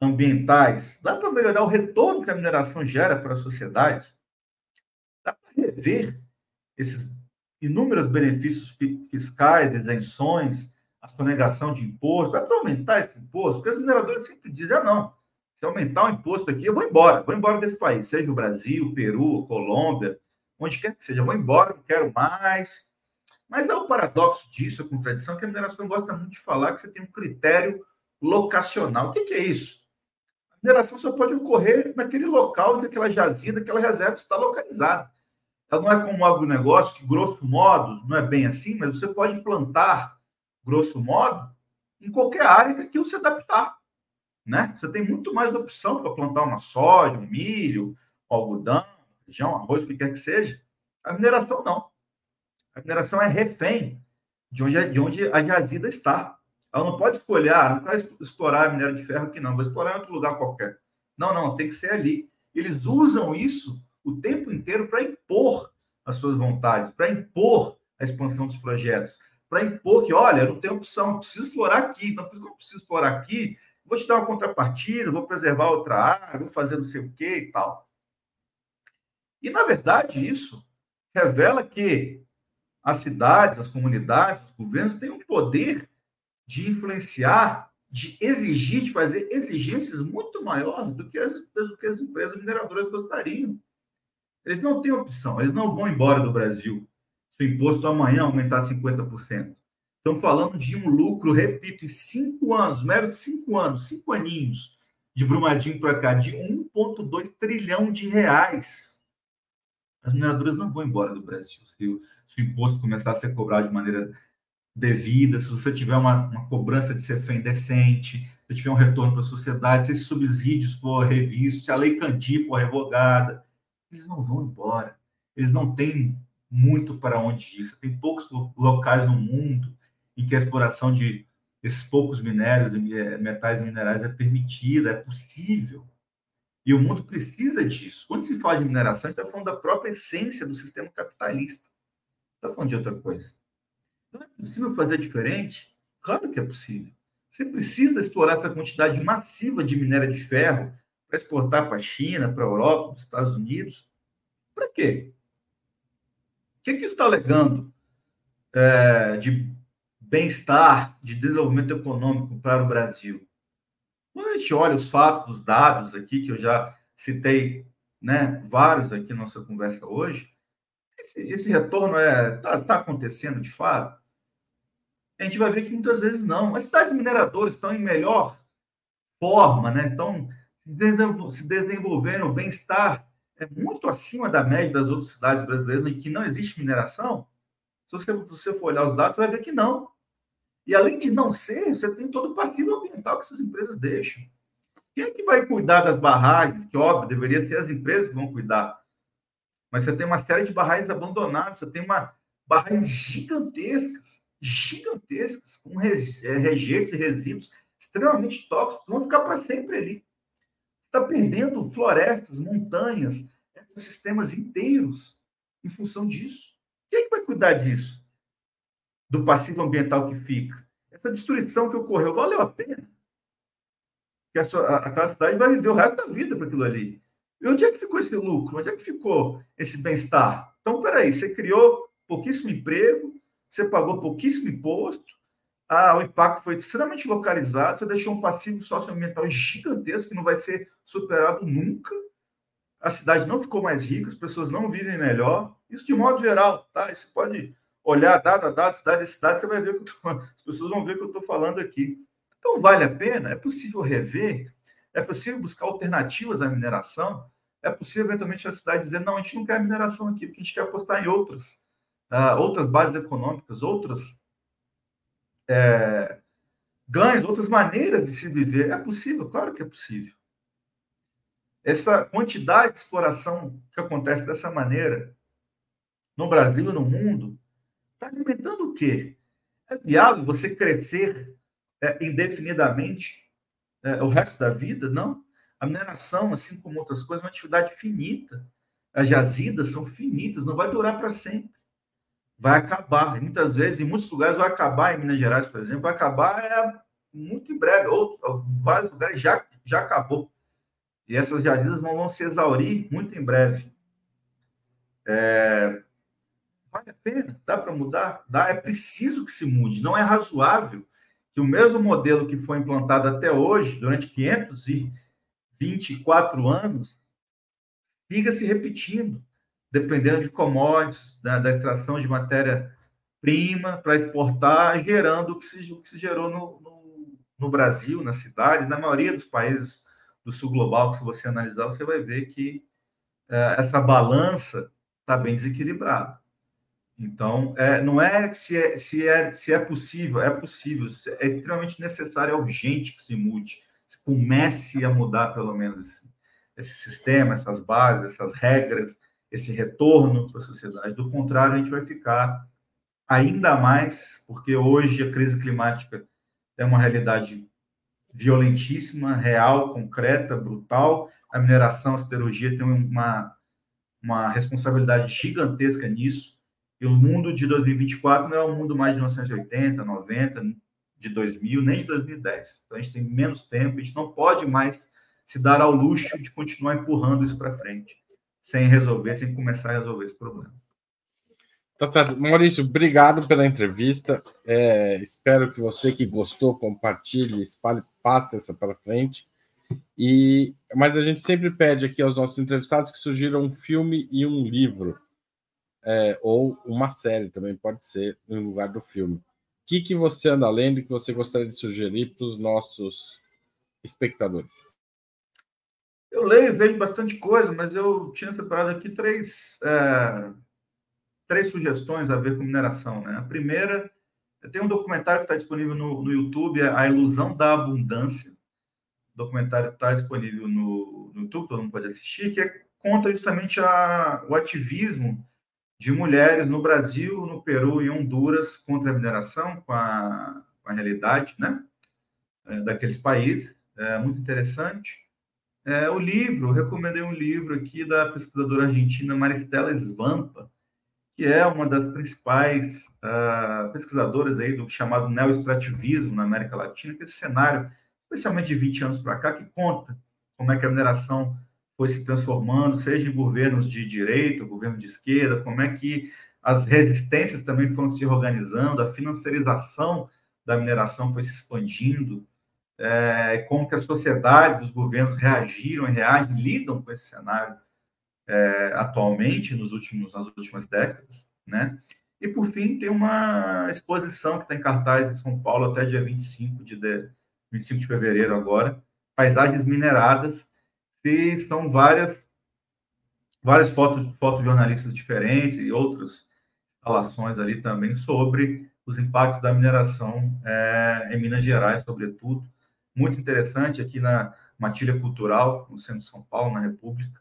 ambientais, dá para melhorar o retorno que a mineração gera para a sociedade, dá para rever esses inúmeros benefícios fiscais, isenções, a sonegação de imposto, dá para aumentar esse imposto, porque os mineradores sempre dizem, ah, não, se aumentar o imposto aqui, eu vou embora, vou embora desse país, seja o Brasil, Peru, Colômbia, onde quer que seja, eu vou embora, não quero mais. Mas é o paradoxo disso, a contradição, que a mineração gosta muito de falar que você tem um critério locacional. O que, que é isso? mineração só pode ocorrer naquele local onde aquela jazida, aquela reserva está localizada. Ela não é como um agronegócio, que, grosso modo, não é bem assim, mas você pode plantar, grosso modo, em qualquer área que aquilo se adaptar. Né? Você tem muito mais opção para plantar uma soja, um milho, um algodão, feijão, arroz, o que quer que seja. A mineração não. A mineração é refém de onde, de onde a jazida está. Ela não pode escolher, ah, não quero explorar minério de ferro aqui, não, vou explorar em outro lugar qualquer. Não, não, tem que ser ali. Eles usam isso o tempo inteiro para impor as suas vontades, para impor a expansão dos projetos, para impor que, olha, não tenho opção, preciso explorar aqui, então, por isso que eu preciso explorar aqui, vou te dar uma contrapartida, vou preservar outra área, vou fazer não sei o quê e tal. E, na verdade, isso revela que as cidades, as comunidades, os governos têm um poder de influenciar, de exigir, de fazer exigências muito maiores do que as, do que as empresas mineradoras gostariam. Eles não têm opção, eles não vão embora do Brasil se o imposto amanhã aumentar 50%. Estão falando de um lucro, repito, em cinco anos, meros cinco anos, cinco aninhos, de Brumadinho para cá, de 1,2 trilhão de reais. As mineradoras não vão embora do Brasil. Se, se o imposto começar a ser cobrado de maneira devida, se você tiver uma, uma cobrança de CFEM decente, se tiver um retorno para a sociedade, se esses subsídios for revisto, se a lei Candir for revogada, eles não vão embora. Eles não têm muito para onde ir. Tem poucos locais no mundo em que a exploração de esses poucos minérios e eh, metais minerais é permitida, é possível. E o mundo precisa disso. Quando se fala de mineração, a gente está falando da própria essência do sistema capitalista. Não está falando de outra coisa. Não é possível fazer diferente? Claro que é possível. Você precisa explorar essa quantidade massiva de minério de ferro para exportar para a China, para a Europa, para os Estados Unidos. Para quê? O que, é que isso está alegando é, de bem-estar, de desenvolvimento econômico para o Brasil? Quando a gente olha os fatos, os dados aqui, que eu já citei né, vários aqui na nossa conversa hoje, esse, esse retorno está é, tá, tá acontecendo de fato? a gente vai ver que muitas vezes não. As cidades mineradoras estão em melhor forma, né? estão se desenvolvendo, o bem-estar é muito acima da média das outras cidades brasileiras em que não existe mineração. Se você, você for olhar os dados, você vai ver que não. E além de não ser, você tem todo o passivo ambiental que essas empresas deixam. Quem é que vai cuidar das barragens? Que, óbvio, deveria ser as empresas que vão cuidar. Mas você tem uma série de barragens abandonadas, você tem uma barragens gigantescas, gigantescas, com é, rejeitos e resíduos extremamente tóxicos, vão ficar para sempre ali. Está perdendo florestas, montanhas, ecossistemas inteiros em função disso. Quem é que vai cuidar disso? Do passivo ambiental que fica? Essa destruição que ocorreu valeu a pena? Que a, aquela cidade vai viver o resto da vida para aquilo ali. E onde é que ficou esse lucro? Onde é que ficou esse bem-estar? Então, peraí, você criou pouquíssimo emprego, você pagou pouquíssimo imposto, ah, o impacto foi extremamente localizado, você deixou um passivo socioambiental gigantesco que não vai ser superado nunca. A cidade não ficou mais rica, as pessoas não vivem melhor. Isso de modo geral, tá? Você pode olhar dado a dado, cidade a cidade, você vai ver que tô, as pessoas vão ver o que eu estou falando aqui. Então, vale a pena? É possível rever? É possível buscar alternativas à mineração? É possível, eventualmente, a cidade dizer: não, a gente não quer mineração aqui, porque a gente quer apostar em outras, uh, outras bases econômicas, outras é, ganhos, outras maneiras de se viver. É possível, claro que é possível. Essa quantidade de exploração que acontece dessa maneira no Brasil e no mundo está alimentando o quê? É viável você crescer é, indefinidamente é, o resto da vida? Não. A mineração, assim como outras coisas, é uma atividade finita. As jazidas são finitas, não vai durar para sempre vai acabar. E muitas vezes, em muitos lugares, vai acabar, em Minas Gerais, por exemplo, vai acabar é, muito em breve. Outros, vários lugares já, já acabou. E essas jazidas não vão se exaurir muito em breve. É, vale a pena? Dá para mudar? Dá. É preciso que se mude. Não é razoável que o mesmo modelo que foi implantado até hoje, durante 524 anos, siga se repetindo dependendo de commodities, da, da extração de matéria-prima para exportar, gerando o que se, o que se gerou no, no, no, Brasil, nas cidades, na maioria dos países do sul global, que se você analisar, você vai ver que é, essa balança está bem desequilibrada. Então, é, não é se, é se, é se é possível, é possível, é extremamente necessário, é urgente que se mude, se comece a mudar pelo menos esse, esse sistema, essas bases, essas regras, esse retorno para a sociedade. Do contrário, a gente vai ficar ainda mais, porque hoje a crise climática é uma realidade violentíssima, real, concreta, brutal. A mineração, a siderurgia tem uma, uma responsabilidade gigantesca nisso. E o mundo de 2024 não é o mundo mais de 1980, 90, de 2000, nem de 2010. Então a gente tem menos tempo, a gente não pode mais se dar ao luxo de continuar empurrando isso para frente sem resolver, sem começar a resolver esse problema. Tá certo. Maurício, obrigado pela entrevista. É, espero que você que gostou compartilhe, espalhe, passe essa para frente. E, mas a gente sempre pede aqui aos nossos entrevistados que sugiram um filme e um livro, é, ou uma série também pode ser no lugar do filme. O que, que você anda lendo e que você gostaria de sugerir para os nossos espectadores? Eu leio, vejo bastante coisa, mas eu tinha separado aqui três, é, três sugestões a ver com mineração. Né? A primeira, tem um documentário que está disponível no, no YouTube, é A Ilusão da Abundância. O documentário está disponível no, no YouTube, todo mundo pode assistir, que é, conta justamente a, o ativismo de mulheres no Brasil, no Peru e Honduras contra a mineração, com a, com a realidade né, é, daqueles países. É muito interessante. É, o livro, eu recomendei um livro aqui da pesquisadora argentina Maristela Svampa, que é uma das principais uh, pesquisadoras aí do chamado neo-extrativismo na América Latina, que é esse cenário, especialmente de 20 anos para cá, que conta como é que a mineração foi se transformando, seja em governos de direita, governo de esquerda, como é que as resistências também foram se organizando, a financiarização da mineração foi se expandindo, é, como que a sociedade, os governos reagiram e reagem, lidam com esse cenário é, atualmente, nos últimos, nas últimas décadas, né? E, por fim, tem uma exposição que está em cartaz em São Paulo até dia 25 de, de, 25 de fevereiro agora, Paisagens Mineradas, que são várias, várias fotos, fotojornalistas diferentes e outras instalações ali também sobre os impactos da mineração é, em Minas Gerais, sobretudo, muito interessante aqui na Matilha Cultural, no centro de São Paulo, na República.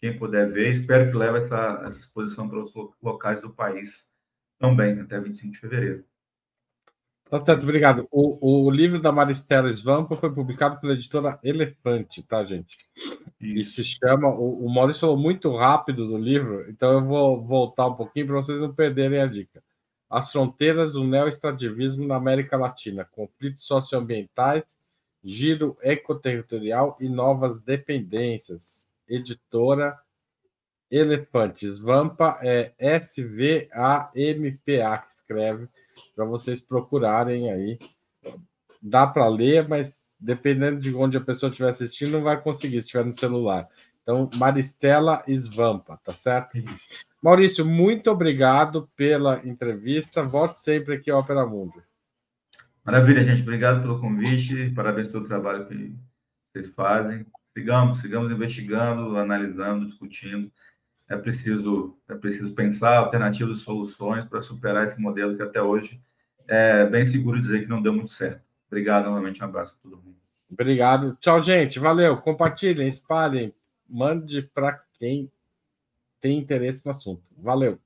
Quem puder ver, espero que leve essa, essa exposição para outros locais do país também, até 25 de fevereiro. Tá certo, obrigado. O, o livro da Maristela Svampa foi publicado pela editora Elefante, tá, gente? Isso. E se chama. O, o Maurício falou muito rápido do livro, então eu vou voltar um pouquinho para vocês não perderem a dica. As fronteiras do neoestrativismo na América Latina, conflitos socioambientais, giro ecoterritorial e novas dependências. Editora Elefantes. Vampa é S-V-A-M-P-A que escreve, para vocês procurarem aí. Dá para ler, mas dependendo de onde a pessoa estiver assistindo, não vai conseguir se estiver no celular. Então, Maristela Svampa, tá certo? Maurício, muito obrigado pela entrevista. Volte sempre aqui ao Opera Mundo. Maravilha, gente. Obrigado pelo convite. Parabéns pelo trabalho que vocês fazem. Sigamos, sigamos investigando, analisando, discutindo. É preciso, é preciso pensar alternativas e soluções para superar esse modelo que até hoje é bem seguro dizer que não deu muito certo. Obrigado novamente, um abraço a todo mundo. Obrigado. Tchau, gente. Valeu. Compartilhem, espalhem, mande para quem tem interesse no assunto. Valeu.